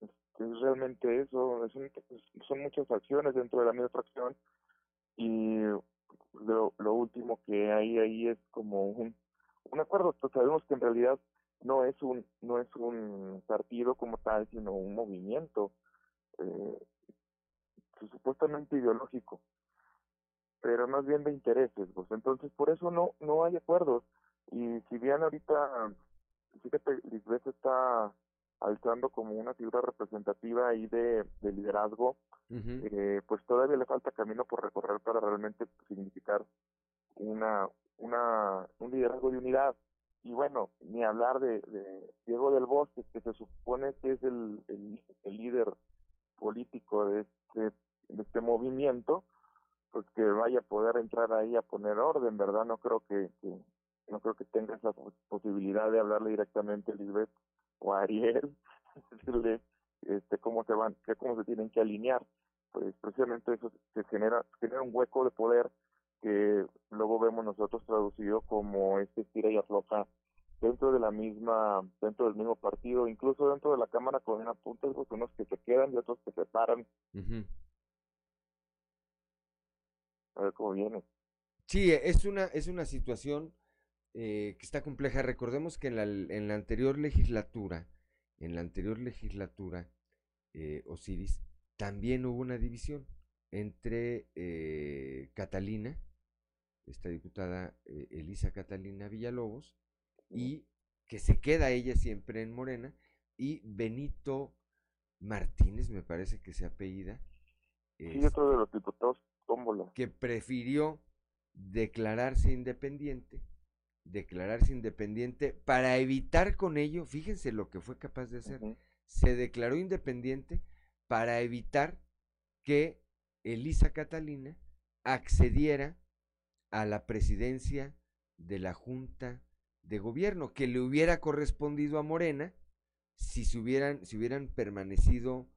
es realmente eso, son muchas acciones dentro de la misma fracción y lo, lo último que hay ahí es como un, un acuerdo, pues sabemos que en realidad no es un no es un partido como tal, sino un movimiento eh, supuestamente ideológico, pero más bien de intereses, pues. Entonces por eso no no hay acuerdos. Y si bien ahorita fíjate Lisbeth está alzando como una figura representativa ahí de, liderazgo, eh, pues todavía le falta camino por recorrer para realmente significar una, una, un liderazgo de unidad. Y bueno, ni hablar de, Diego del Bosque, que se supone que es el, el, líder político de este, de este movimiento, pues que vaya a poder entrar ahí a poner orden, ¿verdad? No creo que, no creo que tenga esa posibilidad de hablarle directamente a Lisbeth o a Ariel, <laughs> decirle este, cómo se van, que cómo se tienen que alinear. Pues precisamente eso se genera, genera un hueco de poder que luego vemos nosotros traducido como este tira y afloja dentro de la misma, dentro del mismo partido, incluso dentro de la Cámara con una punta, pues unos que se quedan y otros que se paran. A ver cómo viene. Sí, es una, es una situación eh, que está compleja. Recordemos que en la, en la, anterior legislatura, en la anterior legislatura, eh, Osiris, también hubo una división entre eh, Catalina, esta diputada Elisa Catalina Villalobos, y que se queda ella siempre en Morena, y Benito Martínez, me parece que se apellida. Sí, otro de los diputados, Que prefirió declararse independiente declararse independiente para evitar con ello, fíjense lo que fue capaz de hacer, se declaró independiente para evitar que Elisa Catalina accediera a la presidencia de la Junta de Gobierno, que le hubiera correspondido a Morena si se hubieran, si hubieran permanecido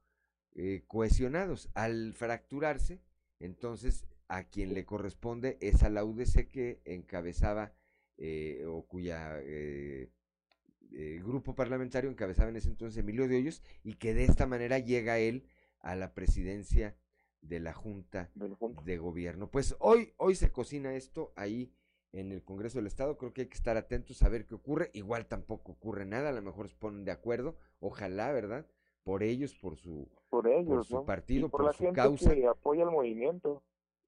eh, cohesionados. Al fracturarse, entonces a quien le corresponde es a la UDC que encabezaba eh, o cuya eh, grupo parlamentario encabezaba en ese entonces Emilio de Hoyos y que de esta manera llega él a la presidencia de la Junta de Gobierno. Pues hoy, hoy se cocina esto ahí en el Congreso del Estado. Creo que hay que estar atentos a ver qué ocurre. Igual tampoco ocurre nada, a lo mejor se ponen de acuerdo. Ojalá, ¿verdad? Por ellos, por su, por ellos, su partido, por, por, la su gente causa. Que apoya el movimiento.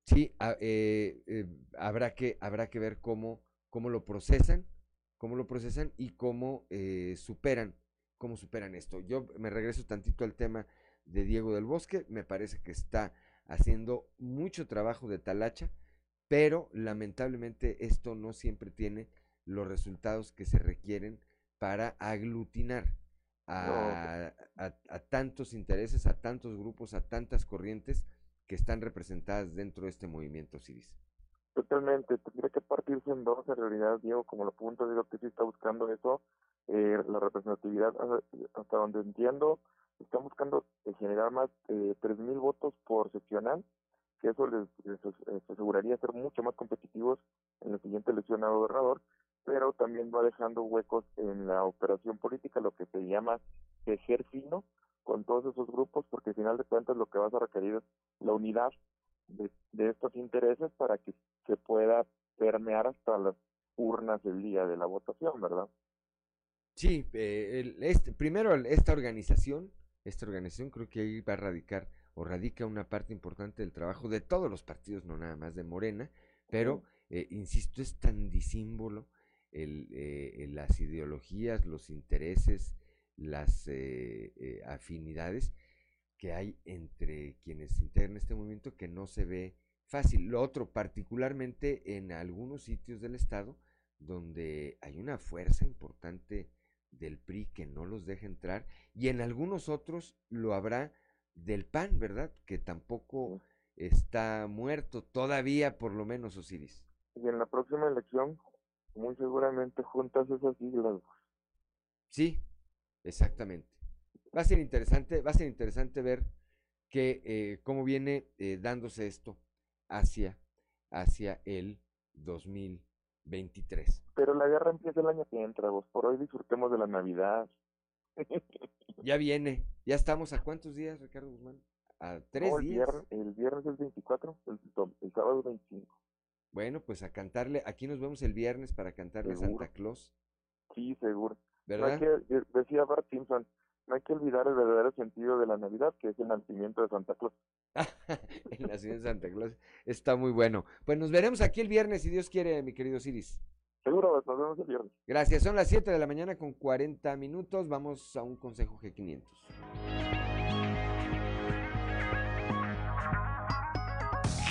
Sí, a, eh, eh, habrá que habrá que ver cómo cómo lo procesan, cómo lo procesan y cómo eh, superan cómo superan esto. Yo me regreso tantito al tema de Diego del Bosque. Me parece que está haciendo mucho trabajo de talacha pero lamentablemente esto no siempre tiene los resultados que se requieren para aglutinar a, a, a, tantos intereses, a tantos grupos, a tantas corrientes que están representadas dentro de este movimiento civis. Totalmente, tendría que partirse en dos en realidad, Diego, como lo punto, digo que sí está buscando eso, eh, la representatividad, hasta donde entiendo, están buscando generar más de tres mil votos por seccional que eso les, aseguraría ser mucho más competitivos en la siguiente elección a gobernador, pero también va dejando huecos en la operación política, lo que se llama tejer fino con todos esos grupos, porque al final de cuentas lo que vas a requerir es la unidad de, estos intereses para que se pueda permear hasta las urnas el día de la votación, ¿verdad? Sí, eh, este, primero esta organización, esta organización creo que ahí va a radicar o radica una parte importante del trabajo de todos los partidos, no nada más de Morena, pero, eh, insisto, es tan disímbolo el, eh, las ideologías, los intereses, las eh, afinidades que hay entre quienes integran este movimiento que no se ve fácil. Lo otro, particularmente en algunos sitios del Estado, donde hay una fuerza importante del PRI que no los deja entrar, y en algunos otros lo habrá del PAN, ¿verdad? Que tampoco está muerto todavía, por lo menos, Osiris. Y en la próxima elección, muy seguramente juntas esas siglas. Sí, exactamente. Va a ser interesante, va a ser interesante ver que eh, cómo viene eh, dándose esto hacia, hacia el 2023. Pero la guerra empieza el año que entra, vos. Por hoy disfrutemos de la Navidad. <laughs> Ya viene. Ya estamos a cuántos días, Ricardo Guzmán? A tres el días. Viernes, el viernes es 24, el, el sábado es 25. Bueno, pues a cantarle. Aquí nos vemos el viernes para cantarle a Santa Claus. Sí, seguro. ¿Verdad? No hay que, decía Bart Simpson, no hay que olvidar el verdadero sentido de la Navidad, que es el nacimiento de Santa Claus. <laughs> nacimiento de Santa Claus está muy bueno. Pues nos veremos aquí el viernes, si Dios quiere, mi querido Ciris. Seguro, nos vemos el viernes. Gracias, son las 7 de la mañana con 40 minutos. Vamos a un consejo G500.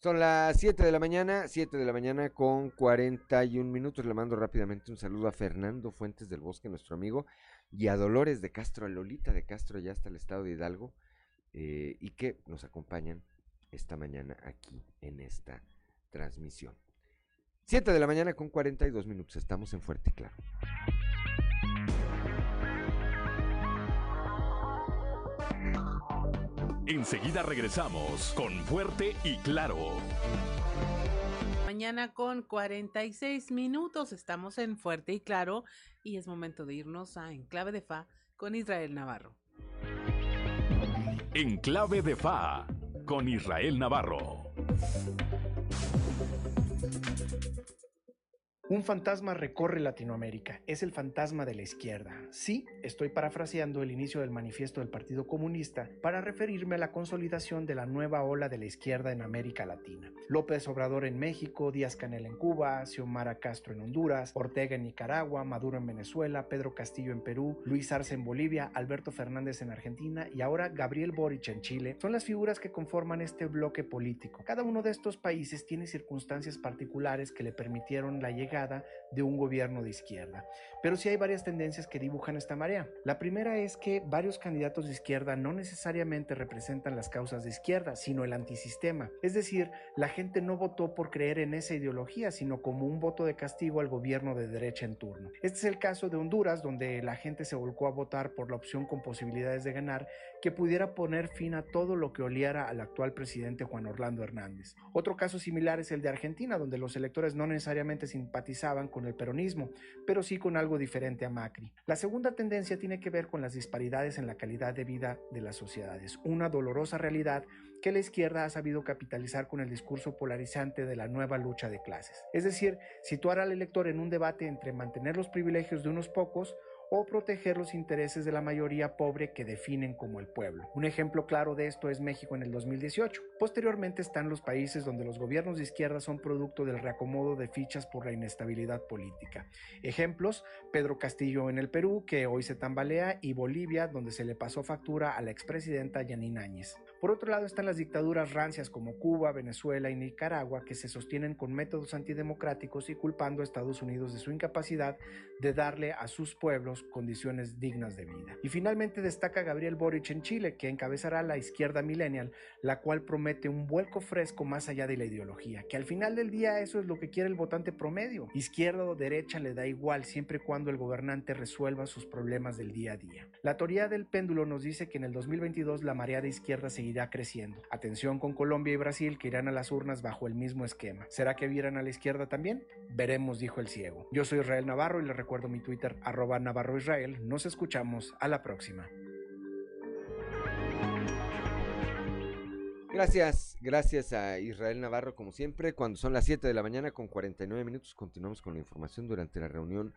Son las 7 de la mañana, 7 de la mañana con 41 minutos. Le mando rápidamente un saludo a Fernando Fuentes del Bosque, nuestro amigo, y a Dolores de Castro, a Lolita de Castro, ya hasta el estado de Hidalgo, eh, y que nos acompañan esta mañana aquí en esta transmisión. 7 de la mañana con 42 minutos. Estamos en Fuerte y Claro. Enseguida regresamos con Fuerte y Claro. Mañana con 46 minutos estamos en Fuerte y Claro y es momento de irnos a Enclave de Fa con Israel Navarro. Enclave de Fa con Israel Navarro. Un fantasma recorre Latinoamérica, es el fantasma de la izquierda. Sí, estoy parafraseando el inicio del manifiesto del Partido Comunista para referirme a la consolidación de la nueva ola de la izquierda en América Latina. López Obrador en México, Díaz Canel en Cuba, Xiomara Castro en Honduras, Ortega en Nicaragua, Maduro en Venezuela, Pedro Castillo en Perú, Luis Arce en Bolivia, Alberto Fernández en Argentina y ahora Gabriel Boric en Chile son las figuras que conforman este bloque político. Cada uno de estos países tiene circunstancias particulares que le permitieron la llegada de un gobierno de izquierda. Pero sí hay varias tendencias que dibujan esta marea. La primera es que varios candidatos de izquierda no necesariamente representan las causas de izquierda, sino el antisistema. Es decir, la gente no votó por creer en esa ideología, sino como un voto de castigo al gobierno de derecha en turno. Este es el caso de Honduras, donde la gente se volcó a votar por la opción con posibilidades de ganar que pudiera poner fin a todo lo que oliera al actual presidente Juan Orlando Hernández. Otro caso similar es el de Argentina, donde los electores no necesariamente simpatizaban con el peronismo, pero sí con algo diferente a Macri. La segunda tendencia tiene que ver con las disparidades en la calidad de vida de las sociedades, una dolorosa realidad que la izquierda ha sabido capitalizar con el discurso polarizante de la nueva lucha de clases. Es decir, situar al elector en un debate entre mantener los privilegios de unos pocos o proteger los intereses de la mayoría pobre que definen como el pueblo. Un ejemplo claro de esto es México en el 2018. Posteriormente están los países donde los gobiernos de izquierda son producto del reacomodo de fichas por la inestabilidad política. Ejemplos, Pedro Castillo en el Perú, que hoy se tambalea, y Bolivia, donde se le pasó factura a la expresidenta Yanin Áñez. Por otro lado están las dictaduras rancias como Cuba, Venezuela y Nicaragua, que se sostienen con métodos antidemocráticos y culpando a Estados Unidos de su incapacidad de darle a sus pueblos condiciones dignas de vida. Y finalmente destaca Gabriel Boric en Chile, que encabezará la izquierda millennial, la cual promete un vuelco fresco más allá de la ideología, que al final del día eso es lo que quiere el votante promedio. Izquierda o derecha le da igual siempre y cuando el gobernante resuelva sus problemas del día a día. La teoría del péndulo nos dice que en el 2022 la marea de izquierda seguirá irá creciendo. Atención con Colombia y Brasil que irán a las urnas bajo el mismo esquema. ¿Será que vieran a la izquierda también? Veremos, dijo el ciego. Yo soy Israel Navarro y les recuerdo mi Twitter arroba Navarro Israel. Nos escuchamos a la próxima. Gracias, gracias a Israel Navarro como siempre. Cuando son las 7 de la mañana con 49 minutos continuamos con la información durante la reunión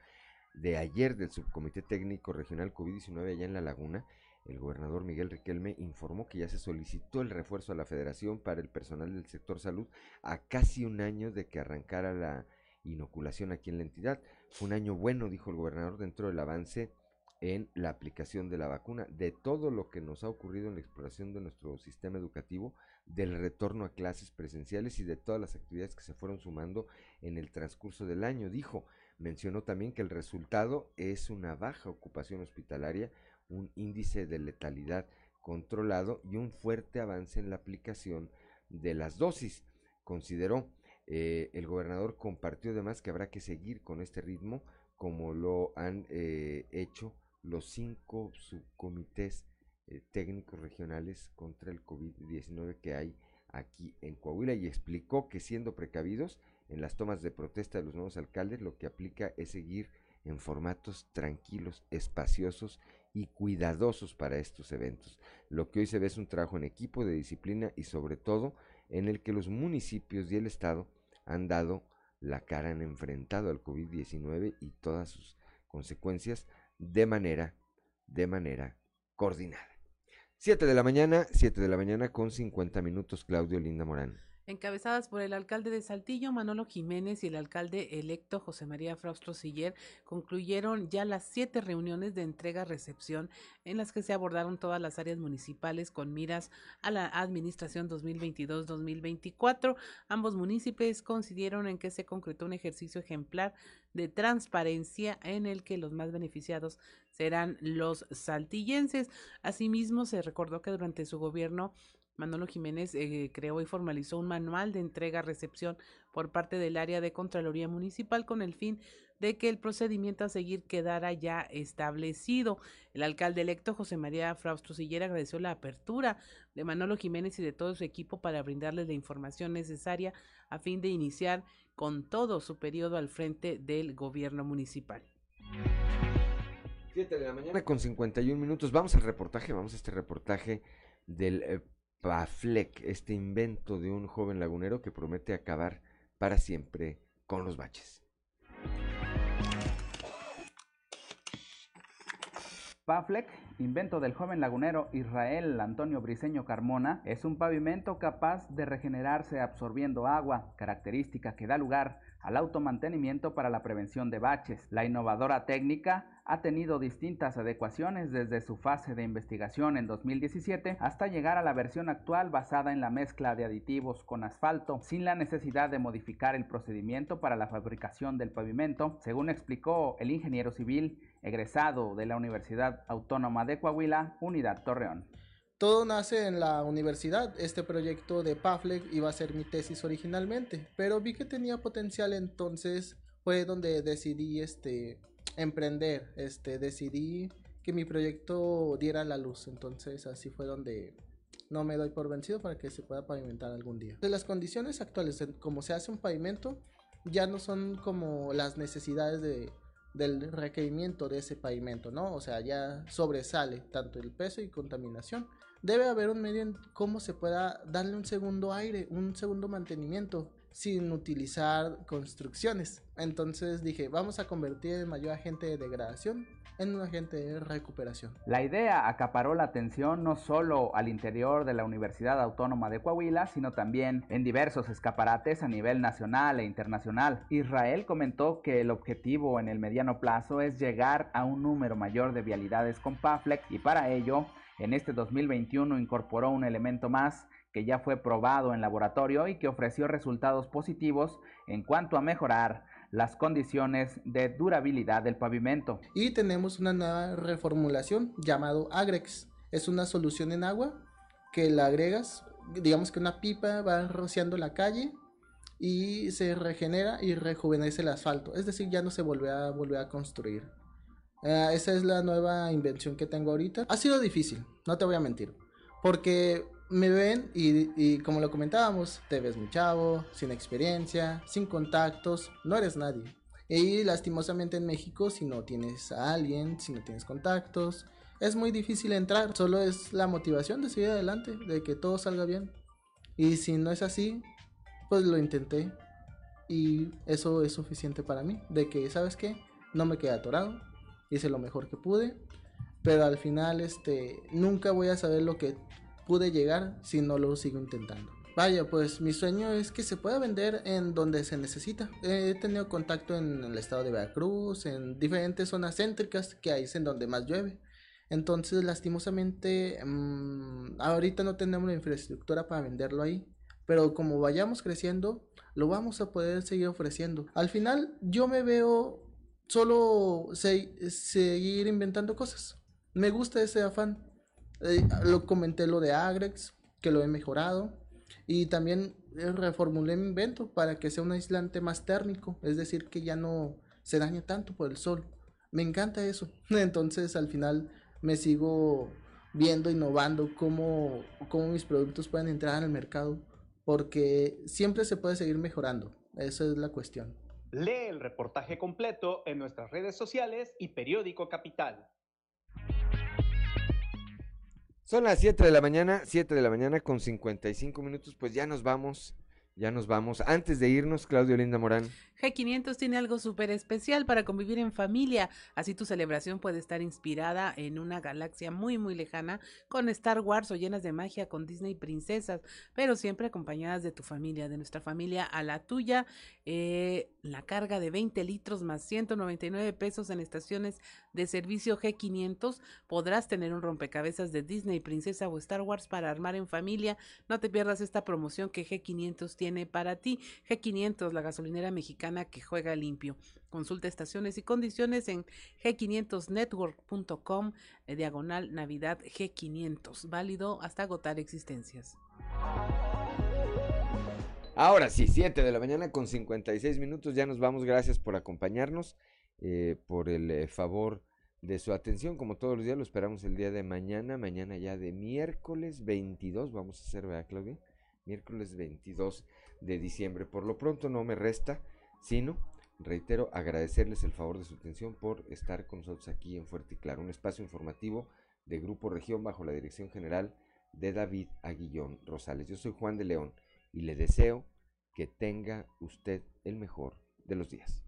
de ayer del Subcomité Técnico Regional COVID-19 allá en La Laguna el gobernador Miguel Riquelme informó que ya se solicitó el refuerzo a la federación para el personal del sector salud a casi un año de que arrancara la inoculación aquí en la entidad. Fue un año bueno, dijo el gobernador, dentro del avance en la aplicación de la vacuna, de todo lo que nos ha ocurrido en la exploración de nuestro sistema educativo, del retorno a clases presenciales y de todas las actividades que se fueron sumando en el transcurso del año. Dijo, mencionó también que el resultado es una baja ocupación hospitalaria, un índice de letalidad controlado y un fuerte avance en la aplicación de las dosis. Consideró eh, el gobernador compartió además que habrá que seguir con este ritmo como lo han eh, hecho los cinco subcomités eh, técnicos regionales contra el COVID-19 que hay aquí en Coahuila y explicó que siendo precavidos en las tomas de protesta de los nuevos alcaldes lo que aplica es seguir en formatos tranquilos, espaciosos y cuidadosos para estos eventos. Lo que hoy se ve es un trabajo en equipo de disciplina y sobre todo en el que los municipios y el Estado han dado la cara, han enfrentado al COVID-19 y todas sus consecuencias de manera, de manera coordinada. 7 de la mañana, 7 de la mañana con 50 minutos, Claudio Linda Morán encabezadas por el alcalde de Saltillo, Manolo Jiménez, y el alcalde electo José María Fraustro Siller, concluyeron ya las siete reuniones de entrega-recepción en las que se abordaron todas las áreas municipales con miras a la administración 2022-2024. Ambos municipios coincidieron en que se concretó un ejercicio ejemplar de transparencia en el que los más beneficiados serán los saltillenses. Asimismo, se recordó que durante su gobierno Manolo Jiménez eh, creó y formalizó un manual de entrega-recepción por parte del área de Contraloría Municipal con el fin de que el procedimiento a seguir quedara ya establecido. El alcalde electo José María Fraustro Siller agradeció la apertura de Manolo Jiménez y de todo su equipo para brindarles la información necesaria a fin de iniciar con todo su periodo al frente del gobierno municipal. 7 de la mañana con 51 minutos. Vamos al reportaje, vamos a este reportaje del eh, Paflec, este invento de un joven lagunero que promete acabar para siempre con los baches. Paflec, invento del joven lagunero Israel Antonio Briceño Carmona, es un pavimento capaz de regenerarse absorbiendo agua, característica que da lugar al automantenimiento para la prevención de baches. La innovadora técnica ha tenido distintas adecuaciones desde su fase de investigación en 2017 hasta llegar a la versión actual basada en la mezcla de aditivos con asfalto, sin la necesidad de modificar el procedimiento para la fabricación del pavimento, según explicó el ingeniero civil egresado de la Universidad Autónoma de Coahuila, Unidad Torreón. Todo nace en la universidad. Este proyecto de Paflec iba a ser mi tesis originalmente, pero vi que tenía potencial, entonces fue donde decidí este emprender, este decidí que mi proyecto diera la luz, entonces así fue donde no me doy por vencido para que se pueda pavimentar algún día. De las condiciones actuales, como se hace un pavimento, ya no son como las necesidades de, del requerimiento de ese pavimento, ¿no? O sea, ya sobresale tanto el peso y contaminación debe haber un medio en cómo se pueda darle un segundo aire, un segundo mantenimiento sin utilizar construcciones. Entonces dije, vamos a convertir el mayor agente de degradación en un agente de recuperación. La idea acaparó la atención no solo al interior de la Universidad Autónoma de Coahuila, sino también en diversos escaparates a nivel nacional e internacional. Israel comentó que el objetivo en el mediano plazo es llegar a un número mayor de vialidades con PAFLEX y para ello en este 2021 incorporó un elemento más que ya fue probado en laboratorio y que ofreció resultados positivos en cuanto a mejorar las condiciones de durabilidad del pavimento. Y tenemos una nueva reformulación llamado Agrex. Es una solución en agua que la agregas, digamos que una pipa va rociando la calle y se regenera y rejuvenece el asfalto. Es decir, ya no se vuelve a construir. Eh, esa es la nueva invención que tengo ahorita. Ha sido difícil, no te voy a mentir. Porque me ven y, como lo comentábamos, te ves muy chavo, sin experiencia, sin contactos, no eres nadie. Y lastimosamente en México, si no tienes a alguien, si no tienes contactos, es muy difícil entrar. Solo es la motivación de seguir adelante, de que todo salga bien. Y si no es así, pues lo intenté. Y eso es suficiente para mí. De que, ¿sabes qué? No me quedé atorado hice lo mejor que pude, pero al final este nunca voy a saber lo que pude llegar si no lo sigo intentando. Vaya, pues mi sueño es que se pueda vender en donde se necesita. He tenido contacto en el estado de Veracruz, en diferentes zonas céntricas que es en donde más llueve. Entonces, lastimosamente, mm, ahorita no tenemos la infraestructura para venderlo ahí. Pero como vayamos creciendo, lo vamos a poder seguir ofreciendo. Al final, yo me veo solo seguir inventando cosas. Me gusta ese afán. Eh, lo comenté lo de Agrex, que lo he mejorado. Y también eh, reformulé mi invento para que sea un aislante más térmico. Es decir, que ya no se dañe tanto por el sol. Me encanta eso. <laughs> Entonces al final me sigo viendo, innovando cómo, cómo mis productos pueden entrar en el mercado. Porque siempre se puede seguir mejorando. Esa es la cuestión. Lee el reportaje completo en nuestras redes sociales y periódico Capital. Son las 7 de la mañana, 7 de la mañana con 55 minutos, pues ya nos vamos ya nos vamos. Antes de irnos, Claudio Linda Morán. G500 tiene algo súper especial para convivir en familia. Así tu celebración puede estar inspirada en una galaxia muy, muy lejana con Star Wars o llenas de magia con Disney princesas, pero siempre acompañadas de tu familia, de nuestra familia a la tuya. Eh, la carga de 20 litros más 199 pesos en estaciones de servicio G500. Podrás tener un rompecabezas de Disney princesa o Star Wars para armar en familia. No te pierdas esta promoción que G500 tiene para ti. G500, la gasolinera que juega limpio. Consulta estaciones y condiciones en g500network.com, eh, diagonal Navidad G500, válido hasta agotar existencias. Ahora sí, 7 de la mañana con 56 minutos, ya nos vamos, gracias por acompañarnos, eh, por el eh, favor de su atención, como todos los días, lo esperamos el día de mañana, mañana ya de miércoles 22, vamos a hacer, ¿verdad Claudia? miércoles 22 de diciembre. Por lo pronto no me resta, sino, reitero, agradecerles el favor de su atención por estar con nosotros aquí en Fuerte y Claro, un espacio informativo de Grupo Región bajo la dirección general de David Aguillón Rosales. Yo soy Juan de León y le deseo que tenga usted el mejor de los días.